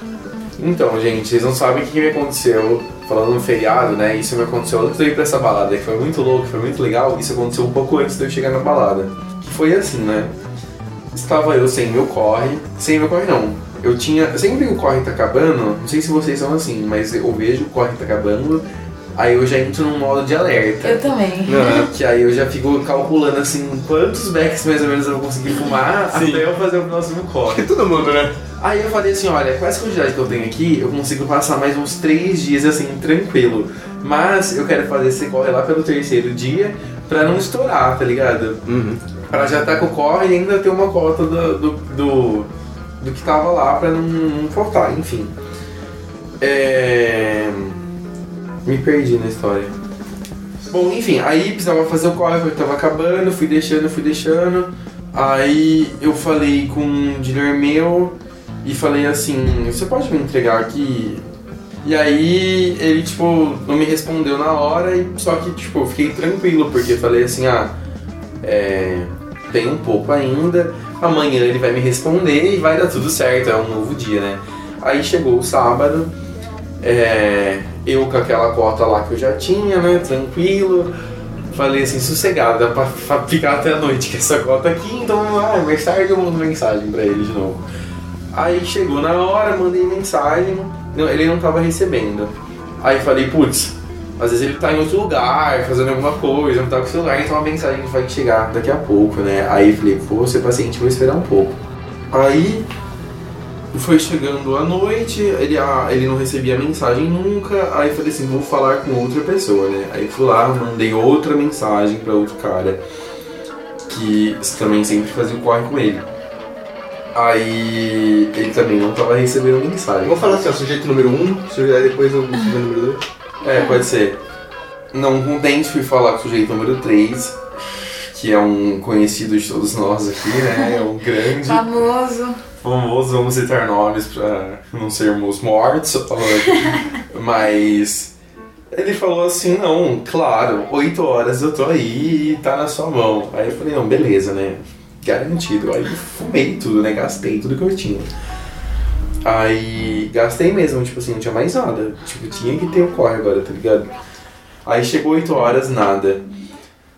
Então, gente, vocês não sabem o que me aconteceu falando no feriado, né? Isso me aconteceu antes de eu ir pra essa balada, que foi muito louco, foi muito legal. Isso aconteceu um pouco antes de eu chegar na balada. Que foi assim, né? Estava eu sem meu corre. Sem meu corre não. Eu tinha. Sempre que o corre tá acabando, não sei se vocês são assim, mas eu vejo o corre tá acabando. Aí eu já entro num modo de alerta. Eu também. Não, que aí eu já fico calculando assim quantos backs mais ou menos eu vou conseguir fumar Sim. até eu fazer o próximo corre. Todo mundo, né? Aí eu falei assim, olha, com essa quantidade que eu tenho aqui, eu consigo passar mais uns três dias assim, tranquilo. Mas eu quero fazer esse corre lá pelo terceiro dia pra não estourar, tá ligado? Uhum. Pra já estar com o corre e ainda ter uma cota do, do, do, do que tava lá pra não, não faltar, enfim. É... Me perdi na história. Bom, enfim, aí precisava fazer o porque tava acabando, fui deixando, fui deixando. Aí eu falei com um dealer meu e falei assim, você pode me entregar aqui? E aí ele, tipo, não me respondeu na hora, e só que, tipo, fiquei tranquilo, porque falei assim, ah, é, tem um pouco ainda, amanhã ele vai me responder e vai dar tudo certo, é um novo dia, né? Aí chegou o sábado, é, eu com aquela cota lá que eu já tinha, né, tranquilo, falei assim, sossegado, dá pra ficar até a noite com essa cota aqui, então ah, mais tarde eu mando mensagem pra ele de novo. Aí chegou na hora, mandei mensagem, ele não tava recebendo. Aí falei, putz, às vezes ele tá em outro lugar, fazendo alguma coisa, não tá com o celular, então a mensagem vai chegar daqui a pouco, né? Aí falei, vou ser paciente, vou esperar um pouco. Aí foi chegando a noite, ele, ah, ele não recebia a mensagem nunca, aí falei assim, vou falar com outra pessoa, né? Aí fui lá, mandei outra mensagem pra outro cara, que também sempre fazia o corre com ele. Aí ele também não tava recebendo mensagem. Vou falar assim, ó, sujeito número 1, um, sujeito, depois o sujeito número 2. É, pode ser. Não contente, fui falar com o sujeito número 3, que é um conhecido de todos nós aqui, né? É um grande, Famoso. famoso, vamos citar nomes pra não sermos mortos. Mas ele falou assim, não, claro, 8 horas eu tô aí e tá na sua mão. Aí eu falei, não, beleza, né? Garantido. Aí fumei tudo, né? Gastei tudo que eu tinha. Aí gastei mesmo, tipo assim, não tinha mais nada. Tipo, tinha que ter o corre agora, tá ligado? Aí chegou 8 horas, nada.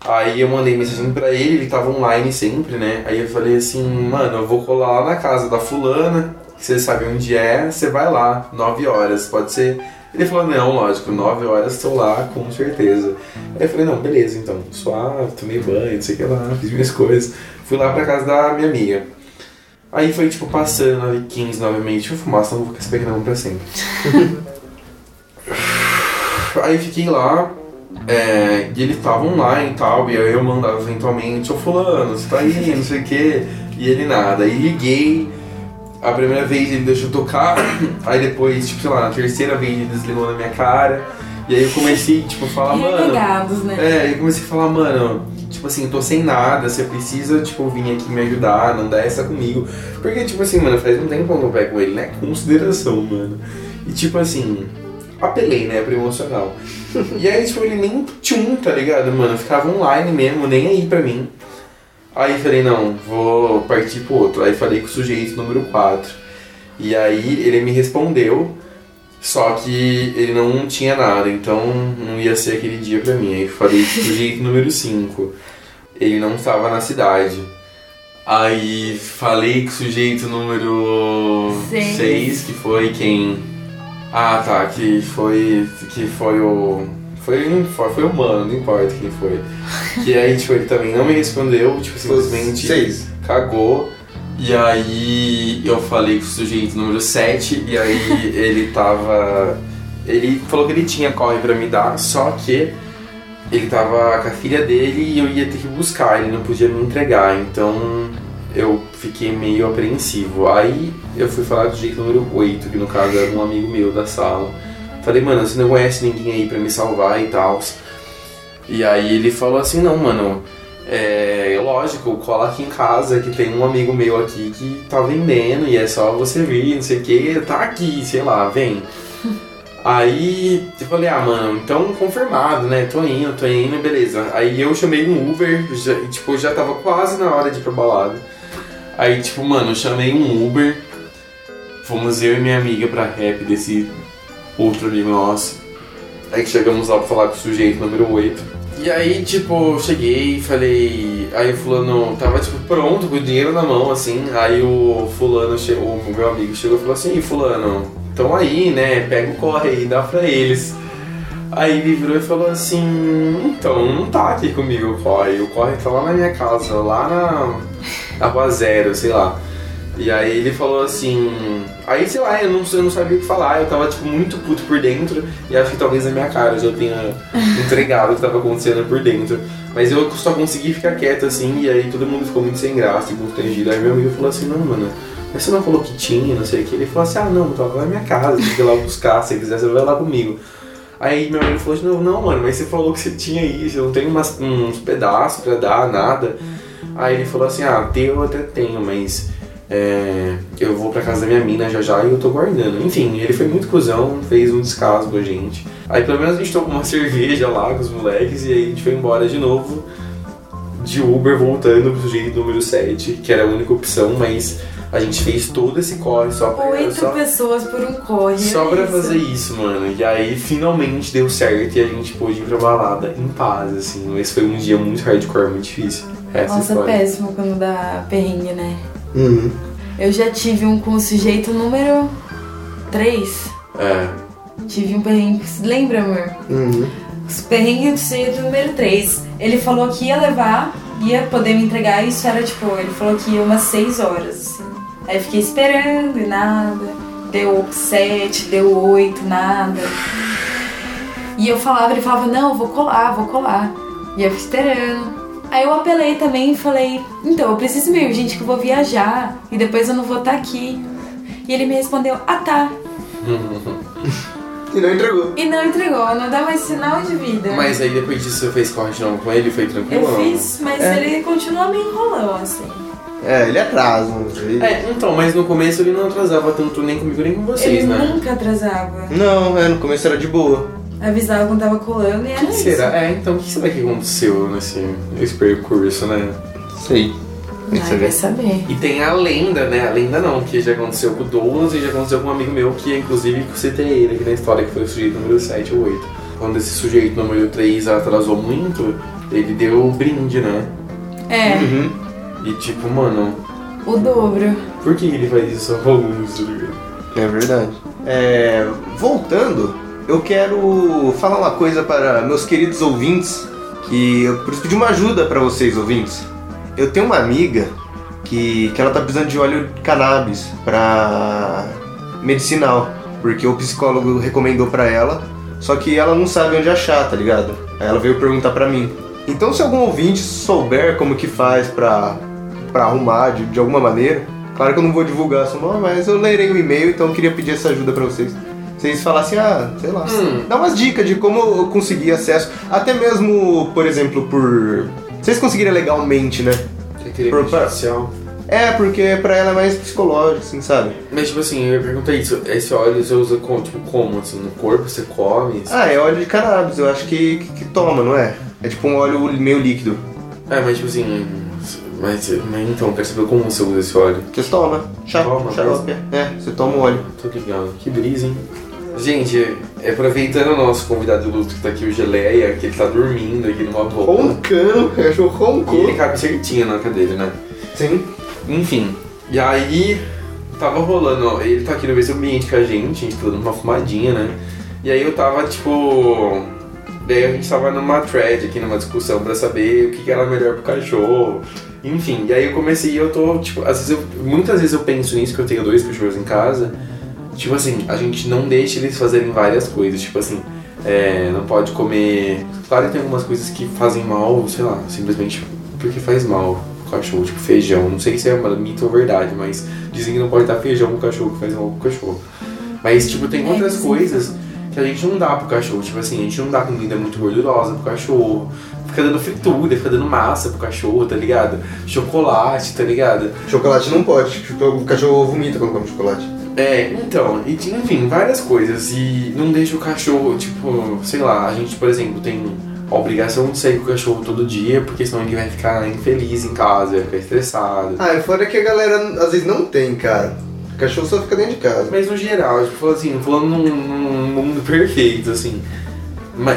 Aí eu mandei mensagem pra ele, ele tava online sempre, né? Aí eu falei assim, mano, eu vou colar lá na casa da fulana, que você sabe onde é, você vai lá, 9 horas, pode ser? Ele falou, não, lógico, 9 horas estou lá, com certeza. Aí eu falei, não, beleza, então, suave, tomei banho, não sei o que lá, fiz minhas coisas. Fui lá pra casa da minha amiga. Aí foi tipo passando ali 15 novamente, eu fumar, senão eu vou ficar esperando pra sempre. aí fiquei lá, é, e ele tava online e tal, e aí eu mandava eventualmente, ô fulano, você tá aí, não sei o que, e ele nada. Aí liguei, a primeira vez ele deixou tocar, aí depois, tipo, sei lá, na terceira vez ele desligou na minha cara, e aí eu comecei, tipo, a falar, mano. Renegados, né? É, eu comecei a falar, mano, tipo assim, eu tô sem nada, você precisa, tipo, vir aqui me ajudar, não dá essa comigo. Porque, tipo assim, mano, faz um tempo que eu pego ele, né? Consideração, mano. E tipo assim, apelei, né, pro emocional. e aí, tipo, ele nem tchum, tá ligado, mano? Ficava online mesmo, nem aí pra mim. Aí falei, não, vou partir pro outro. Aí falei com o sujeito número 4. E aí ele me respondeu, só que ele não tinha nada, então não ia ser aquele dia pra mim. Aí falei com o sujeito número 5. Ele não estava na cidade. Aí falei com o sujeito número Seis. 6, que foi quem. Ah tá, que foi. Que foi o. Foi, foi, foi humano, não importa quem foi. Que aí, tipo, ele também não me respondeu, tipo, simplesmente Seis. cagou. E aí eu falei com o sujeito número 7 e aí ele tava. Ele falou que ele tinha corre pra me dar, só que ele tava com a filha dele e eu ia ter que buscar, ele não podia me entregar, então eu fiquei meio apreensivo. Aí eu fui falar com o sujeito número 8, que no caso era um amigo meu da sala. Falei, mano, você não conhece ninguém aí pra me salvar e tal. E aí ele falou assim, não, mano, é lógico, cola aqui em casa que tem um amigo meu aqui que tá vendendo e é só você vir, não sei o que, tá aqui, sei lá, vem. Aí eu falei, ah, mano, então confirmado, né? Tô indo, tô indo, beleza. Aí eu chamei um Uber, já, tipo, já tava quase na hora de ir pra balada. Aí, tipo, mano, eu chamei um Uber, fomos eu e minha amiga pra rap desse outro amigo nosso. Aí chegamos lá pra falar com o sujeito número 8. E aí, tipo, cheguei e falei. Aí o fulano tava, tipo, pronto, com o dinheiro na mão, assim. Aí o fulano, o meu amigo chegou e falou assim: "Ih, fulano, tão aí, né? Pega o corre aí, dá pra eles. Aí ele virou e falou assim: Então, não tá aqui comigo o corre. O corre tá lá na minha casa, lá na, na Rua Zero, sei lá. E aí ele falou assim. Aí, sei lá, eu não, eu não sabia o que falar, eu tava tipo muito puto por dentro, e acho que talvez na minha cara eu já tenha entregado o que tava acontecendo por dentro. Mas eu só consegui ficar quieto assim, e aí todo mundo ficou muito sem graça e constrangido. Aí meu amigo falou assim: Não, mano, mas você não falou que tinha, não sei o que. Ele falou assim: Ah, não, eu tava na minha casa, tem que ir lá buscar, se você quiser, você vai lá comigo. Aí meu amigo falou de novo, não, mano, mas você falou que você tinha isso, eu não tenho umas, uns pedaços pra dar, nada. Aí ele falou assim, ah, ter eu até tenho, mas é, eu vou pra casa da minha mina já já e eu tô guardando. Enfim, ele foi muito cuzão, fez um descaso com a gente. Aí pelo menos a gente tomou uma cerveja lá com os moleques e aí a gente foi embora de novo de Uber voltando pro sujeito número 7, que era a única opção, mas a gente fez todo esse corre só pra, Oito só, pessoas por um corre. só olha pra isso. fazer isso, mano. E aí finalmente deu certo e a gente pôde ir pra balada em paz, assim. Mas foi um dia muito hardcore, muito difícil. Essa Nossa, história. péssimo quando dá perrengue, né? Uhum. Eu já tive um com o sujeito número 3. É. Tive um perrengue. Lembra, amor? Uhum. Os perrengues do sujeito número 3. Ele falou que ia levar, ia poder me entregar, isso era tipo, ele falou que ia umas 6 horas, assim. Aí eu fiquei esperando e nada. Deu 7, deu 8, nada. E eu falava, ele falava, não, vou colar, vou colar. E eu fiquei esperando. Aí eu apelei também e falei, então, eu preciso ir urgente que eu vou viajar e depois eu não vou estar aqui. E ele me respondeu, ah tá. E não entregou. E não entregou, não dá mais sinal de vida. Mas aí depois disso você fez corre de novo com ele? Foi tranquilo? Eu não? fiz, mas É. ele continua me enrolando, assim. É, ele atrasa. Ele... É, então, mas no começo ele não atrasava tanto nem comigo nem com vocês, ele né? nunca atrasava. Não, é, no começo era de boa. Avisava quando tava colando e era O que isso. será? É, então o que será que aconteceu nesse, nesse percurso, né? Sei. Ai, vai saber. E tem a lenda, né? A lenda não, que já aconteceu com o Douglas e já aconteceu com um amigo meu, que inclusive citei ele aqui na história, que foi o sujeito número 7 ou 8. Quando esse sujeito número 3 atrasou muito, ele deu um brinde, né? É, Uhum. E tipo, mano, o dobro. por que ele faz isso a alguns? É verdade. É, voltando, eu quero falar uma coisa para meus queridos ouvintes, que eu preciso pedir uma ajuda para vocês, ouvintes. Eu tenho uma amiga que, que ela tá precisando de óleo de cannabis para medicinal, porque o psicólogo recomendou para ela, só que ela não sabe onde achar, tá ligado? Aí ela veio perguntar para mim. Então, se algum ouvinte souber como que faz pra, pra arrumar de, de alguma maneira, claro que eu não vou divulgar mas eu lerei o e-mail, então eu queria pedir essa ajuda pra vocês. Vocês falassem, ah, sei lá, Hum. dá umas dicas de como conseguir acesso, até mesmo, por exemplo, por. Vocês conseguirem legalmente, né? Por- artificial. É, porque pra ela é mais psicológico, assim, sabe? Mas tipo assim, eu ia perguntar isso, esse óleo você usa como, tipo, como, assim, no corpo, você come? Ah, é óleo de cannabis, eu acho que, que, que toma, não é? É tipo um óleo meio líquido. É, mas tipo assim, mas, mas então, eu quero saber como você usa esse óleo. Você toma, chá, Toma xarope. É, você toma o óleo. Tô ligado. Que brisa, hein? Gente, aproveitando o nosso convidado ilustre que tá aqui, o Geleia, que ele tá dormindo aqui numa boca. Roncando, o cachorro E roncou. ele cabe certinho na cadeira, né? Sim. Enfim, e aí tava rolando, ó, ele tá aqui no mesmo ambiente que a gente, a gente tá dando uma fumadinha, né? E aí eu tava, tipo. Daí a gente tava numa thread aqui, numa discussão pra saber o que, que era melhor pro cachorro. Enfim, e aí eu comecei, eu tô, tipo, às vezes eu, muitas vezes eu penso nisso, que eu tenho dois cachorros em casa. Tipo assim, a gente não deixa eles fazerem várias coisas, tipo assim, é, não pode comer. Claro que tem algumas coisas que fazem mal, sei lá, simplesmente porque faz mal pro cachorro, tipo feijão. Não sei se é uma mito ou verdade, mas dizem que não pode dar feijão pro cachorro, que faz mal pro cachorro. Mas, tipo, tem É, outras coisas que a gente não dá pro cachorro. Tipo assim, a gente não dá comida muito gordurosa pro cachorro. Fica dando fritura, fica dando massa pro cachorro, tá ligado? Chocolate, tá ligado? Chocolate não pode, o cachorro vomita quando come chocolate. É, então, e enfim, várias coisas. E não deixa o cachorro, tipo, sei lá, a gente, por exemplo, tem a obrigação de sair com o cachorro todo dia, porque senão ele vai ficar infeliz em casa, vai ficar estressado. Ah, é fora que a galera às vezes não tem, cara. O cachorro só fica dentro de casa. Mas no geral, tipo, falando assim, falando num, num mundo perfeito, assim.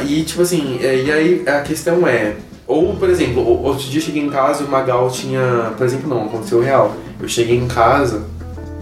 E tipo assim, é, e aí a questão é. Ou, por exemplo, outro dia eu cheguei em casa e o Magal tinha. Por exemplo, não, aconteceu real. Eu cheguei em casa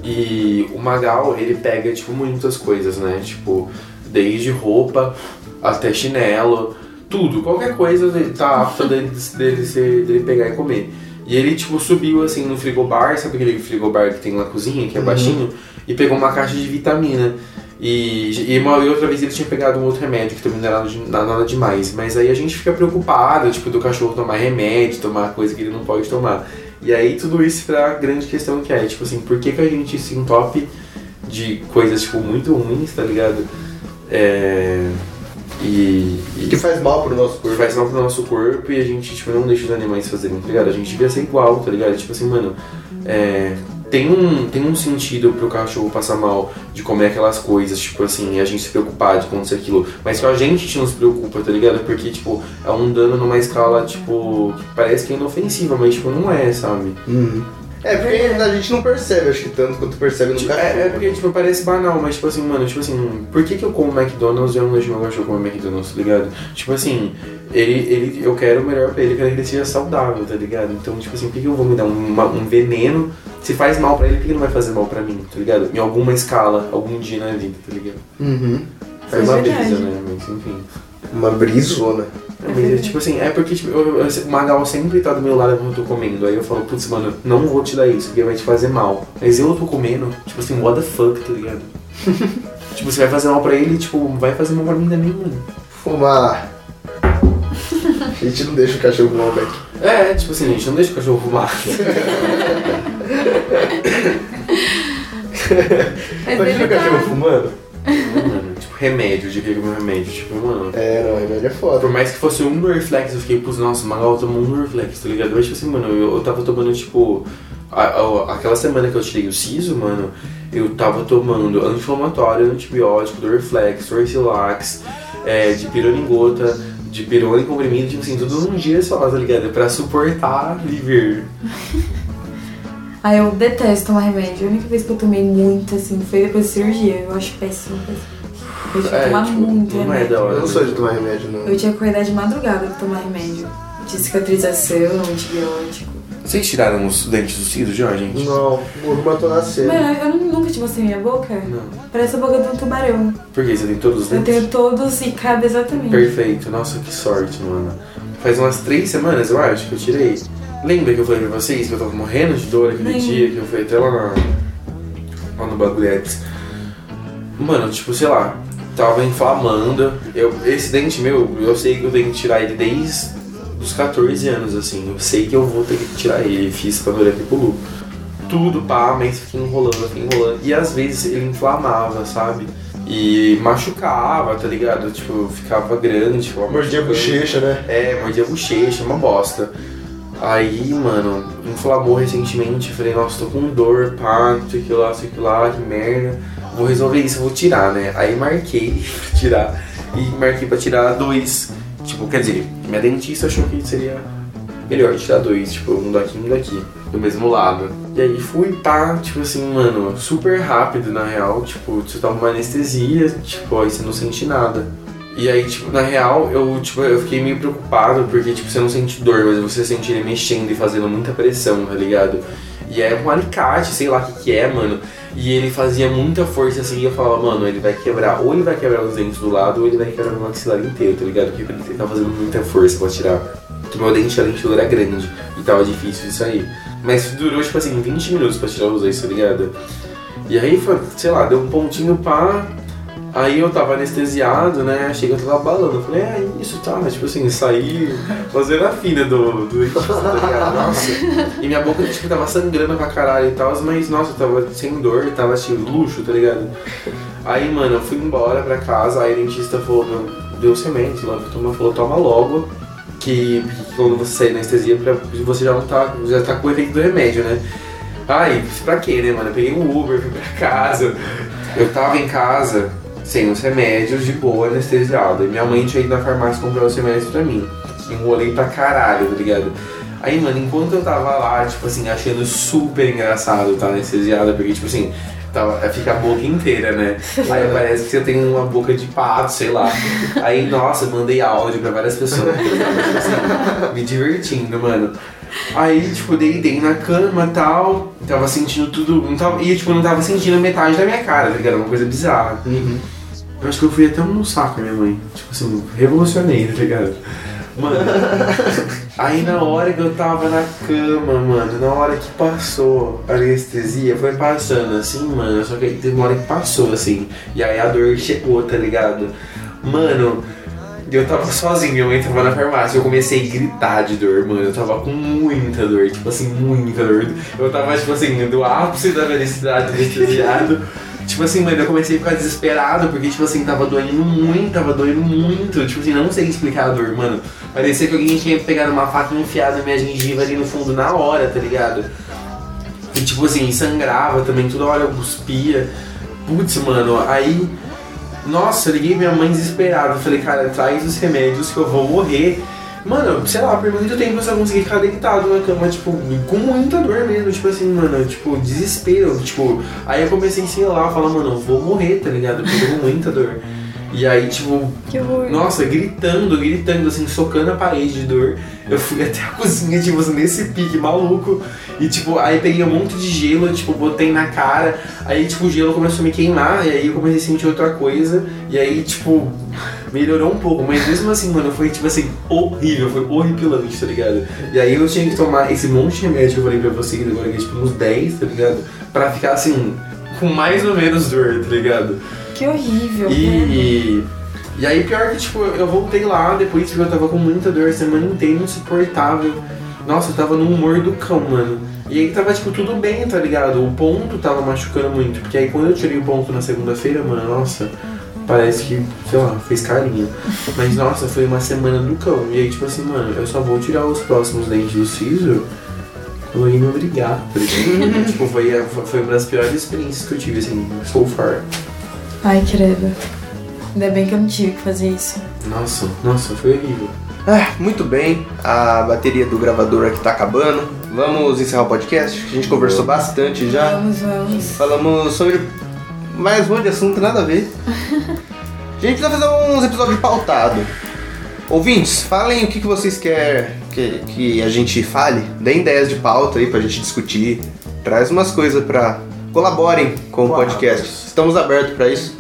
e o Magal, ele pega, tipo, muitas coisas, né? Tipo, desde roupa até chinelo, tudo, qualquer coisa ele tá apta dele, dele, ser, dele pegar e comer. E ele, tipo, subiu assim no frigobar, sabe aquele frigobar que tem na cozinha, que é Uhum. baixinho, e pegou uma caixa de vitamina. E, e uma e outra vez ele tinha pegado um outro remédio que também não era nada, nada demais. Mas aí a gente fica preocupado, tipo, do cachorro tomar remédio, tomar coisa que ele não pode tomar. E aí tudo isso pra grande questão que é, tipo assim, por que, que a gente se entope de coisas, tipo, muito ruins, tá ligado? É... E, e Que faz mal pro nosso corpo. faz mal pro nosso corpo e a gente, tipo, não deixa os animais fazerem, tá ligado? A gente devia ser igual, tá ligado? Tipo assim, mano, é, tem, um, tem um sentido pro cachorro passar mal de comer aquelas coisas, tipo assim, e a gente se preocupar de acontecer aquilo, mas que a gente não se preocupa, tá ligado? Porque, tipo, é um dano numa escala, tipo, que parece que é inofensiva, mas, tipo, não é, sabe? Uhum. É, porque a gente não percebe, acho que tanto quanto percebe no Tipo, cachorro. é, é porque, tipo, parece banal, mas, tipo assim, mano, tipo assim, por que que eu como McDonald's e eu não deixo meu cachorro comer McDonald's, tá ligado? Tipo assim, ele, ele, eu quero o melhor pra ele, eu quero que ele seja saudável, tá ligado? Então, tipo assim, por que que eu vou me dar um, uma- um veneno? Se faz mal pra ele, por que não vai fazer mal pra mim, tá ligado? Em alguma escala, algum dia na vida, tá ligado? Uhum. É É uma verdade. brisa, né? Mas, enfim. Uma brisona. É, mas, é, tipo assim, é porque tipo, eu, eu, o Magal sempre tá do meu lado quando eu tô comendo. Aí eu falo, putz, mano, não vou te dar isso, porque vai te fazer mal. Mas eu tô comendo, tipo assim, what the fuck, tá ligado? tipo, você vai fazer mal pra ele, tipo, vai fazer mal pra mim também, mano. Fumar. A gente não deixa o cachorro fumar o beck. É, tipo assim, gente, não deixa o cachorro fumar. Mas Imagina o cachorro tá... fumando. remédio, de que comer remédio, tipo, mano. É, não, remédio é foda. Por mais que fosse um Dorflex, eu fiquei, putz, nossa, o Magal tomou um Dorflex, tá ligado? Mas, tipo assim, mano, eu, eu tava tomando, tipo... a- a- aquela semana que eu tirei o siso, mano, eu tava tomando anti-inflamatório, antibiótico, Dorflex, Dorcilax, é, de pironingota, de pirona em comprimido, tipo assim, tudo num dia só, tá ligado? Pra suportar viver. Ah, eu detesto tomar remédio. A única vez que eu tomei muito, assim, foi depois da cirurgia. Eu acho péssimo. péssimo. Eu tinha que É, tomar tipo, muito não é remédio. da hora. Eu não sou de tomar remédio, não. Eu tinha que acordar de madrugada pra tomar remédio. De cicatrização, antibiótico. Vocês tiraram os dentes do já, gente? Não, o Urba tô nascendo. Mano, eu nu- nunca te mostrei minha boca. Não. Parece a boca de um tubarão. Por quê? Você tem todos os Eu dentes? tenho todos e cabe exatamente. Perfeito, nossa, que sorte, mano. Faz umas três semanas, eu acho, que eu tirei. Lembra que eu falei pra vocês que eu tava morrendo de dor aquele Lembro. dia, que eu fui até lá, na, lá no bagulhetes? Mano, tipo, sei lá, tava inflamando. Eu, esse dente meu, eu sei que eu tenho que tirar ele desde os 14 anos, assim. Eu sei que eu vou ter que tirar ele. Fiz eu era picolu. Tudo, pá, mas fiquei enrolando, fiquei enrolando. E às vezes ele inflamava, sabe? E machucava, tá ligado? Tipo, ficava grande, ficava Mordia a bochecha, né? É, mordia a bochecha, uma bosta. Aí, mano, inflamou recentemente. Falei, nossa, tô com dor, pá, não sei o que lá, não sei o que lá, que merda. Vou resolver isso, vou tirar, né? Aí marquei pra tirar. E marquei pra tirar dois. Tipo, quer dizer, minha dentista achou que seria melhor tirar dois, tipo, um daqui e um daqui, do mesmo lado. E aí fui, pá, tipo assim, mano, super rápido na real, tipo, você toma uma anestesia, tipo, aí você não sente nada. E aí, tipo, na real, eu, tipo, eu fiquei meio preocupado, porque, tipo, você não sente dor, mas você sente ele mexendo e fazendo muita pressão, tá ligado? E é um alicate, sei lá o que que é, mano. E ele fazia muita força assim, e eu falava, mano, ele vai quebrar, ou ele vai quebrar os dentes do lado, ou ele vai quebrar o maxilar inteiro, tá ligado? Porque ele tava fazendo muita força pra tirar. Porque meu dente, a dentadura era grande, e tava difícil de sair. Mas durou, tipo assim, 20 minutos pra tirar os dois, tá ligado? E aí, foi, sei lá, deu um pontinho pá. Aí eu tava anestesiado, né? Achei que eu tava balando. Eu falei, é isso, tá. Mas, tipo assim, saí fazendo a fina do, do tá? Nossa. E minha boca, tipo, tava sangrando pra caralho e tal, mas, nossa, eu tava sem dor, tava, assim, luxo, tá ligado? Aí, mano, eu fui embora pra casa, aí a dentista falou, meu, deu os remédios lá, toma, falou, toma logo, que, quando você sair da anestesia, você já não tá, já tá com o efeito do remédio, né? Ai, pra quê, né, mano? Eu peguei um Uber, fui pra casa. Eu tava em casa, sem os remédios, de boa, anestesiado. E minha mãe tinha ido na farmácia comprar os remédios pra mim. Enrolei pra caralho, tá ligado? Aí, mano, enquanto eu tava lá, tipo assim, achando super engraçado estar anestesiada, porque, tipo assim, tava, fica a boca inteira, né? Aí parece que você tem uma boca de pato, sei lá. Aí, nossa, mandei áudio pra várias pessoas. Tava, tipo assim, me divertindo, mano. Aí, tipo, deitei na cama e tal, tava sentindo tudo. Não tava, e, tipo, não tava sentindo metade da minha cara, tá ligado? Uma coisa bizarra. Eu acho que eu fui até um saco a minha mãe. Tipo assim, revolucionei, tá ligado? Mano, aí na hora que eu tava na cama, mano, na hora que passou a anestesia, foi passando assim, mano, só que teve uma hora que passou, assim, e aí a dor chegou, tá ligado? Mano, eu tava sozinho, minha mãe tava na farmácia, eu comecei a gritar de dor, mano, eu tava com muita dor, tipo assim, muita dor. Eu tava, tipo assim, do ápice da felicidade anestesiado. Tipo assim, mano, eu comecei a ficar desesperado, porque, tipo assim, tava doendo muito, tava doendo muito. Tipo assim, não sei explicar a dor, mano. Parecia que alguém tinha pegado uma faca e enfiado na minha gengiva ali no fundo na hora, tá ligado? E, tipo assim, sangrava também, toda hora eu cuspia. Putz, mano, aí. Nossa, eu liguei minha mãe desesperada. Falei, cara, traz os remédios que eu vou morrer. Mano, sei lá, por muito tempo eu só consegui ficar deitado na cama, tipo, com muita dor mesmo, tipo assim, mano, tipo, desespero, tipo, aí eu comecei, sei lá, a falar, mano, eu vou morrer, tá ligado? Porque eu tô com muita dor. E aí, tipo, nossa, gritando, gritando, assim, socando a parede de dor. Eu fui até a cozinha, tipo, nesse pique maluco. E, tipo, aí peguei um monte de gelo, tipo, botei na cara. Aí, tipo, o gelo começou a me queimar. E aí eu comecei a sentir outra coisa. E aí, tipo, melhorou um pouco. Mas mesmo assim, mano, foi, tipo assim, horrível. Foi horripilante, tá ligado? E aí eu tinha que tomar esse monte de remédio que eu falei pra vocês agora, que é, tipo, uns 10, tá ligado? Pra ficar, assim, com mais ou menos dor, tá ligado? Que horrível. né? E, e aí pior que tipo, eu voltei lá depois que eu tava com muita dor a semana inteira, insuportável. Nossa, eu tava no humor do cão, mano. E aí tava tipo tudo bem, tá ligado? O ponto tava machucando muito. Porque aí quando eu tirei o ponto na segunda-feira, mano, nossa, parece que, sei lá, fez carinho. Mas nossa, foi uma semana do cão. E aí, tipo assim, mano, eu só vou tirar os próximos dentes do siso quando alguém me obrigar. Tipo, foi, foi uma das piores experiências que eu tive, assim, so far. Ai, credo. Ainda bem que eu não tive que fazer isso. Nossa, nossa, foi horrível. Ah, muito bem, a bateria do gravador aqui tá acabando. Vamos encerrar o podcast? A gente conversou bastante já. Vamos, vamos. Falamos sobre mais um monte de assunto, nada a ver. A gente precisa fazer uns episódios pautados. Ouvintes, falem o que, que vocês querem que, que a gente fale. Deem ideias de pauta aí pra gente discutir. Traz umas coisas pra. Colaborem com o podcast. Estamos abertos pra isso.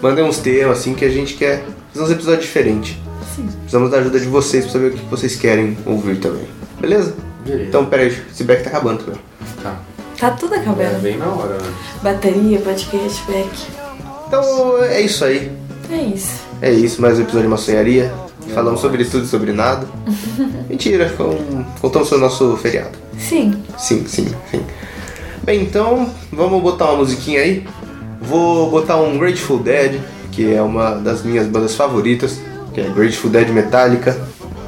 Mandem uns temas assim que a gente quer fazer uns episódios diferentes. Sim. Precisamos da ajuda de vocês pra saber o que vocês querem ouvir também. Beleza? Beleza. Então, peraí, esse back tá acabando também. tá. Tá tudo É acabando. bem na hora, né? Bateria, podcast, back. Então é isso aí. É isso. É isso, mais um episódio de maçonharia. Falamos sobre tudo e sobre nada. Mentira, com- contamos sobre o nosso feriado. Sim. Sim, sim, sim. Bem, então vamos botar uma musiquinha aí. Vou botar um Grateful Dead, que é uma das minhas bandas favoritas, que é Grateful Dead Metallica.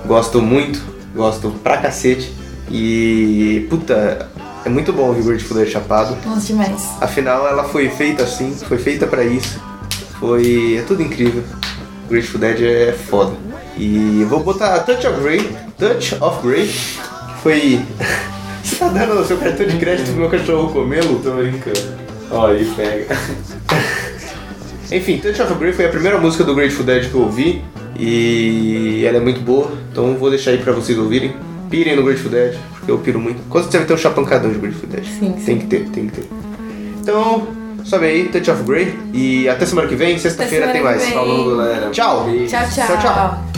Gosto muito, gosto pra cacete. E puta, é muito bom ouvir Grateful Dead chapado. Nossa, demais. Afinal, ela foi feita assim, foi feita pra isso. Foi. É tudo incrível. Grateful Dead é foda. E vou botar Touch of Grey, Touch of Grey, que foi. Você tá dando o seu cartão de crédito pro meu cachorro comê-lo? Tô brincando. Ó, aí pega. Enfim, Touch of Grey foi a primeira música do Grateful Dead que eu ouvi. E ela é muito boa, então vou deixar aí pra vocês ouvirem. Pirem no Grateful Dead, porque eu piro muito. Quando você vai ter um chapancadão de Grateful Dead. Sim, sim. Tem que ter, tem que ter. Então, sobe aí, Touch of Grey. E até semana que vem, sexta-feira tem mais. Falou, galera. Tchau. Tchau, tchau. Tchau, tchau.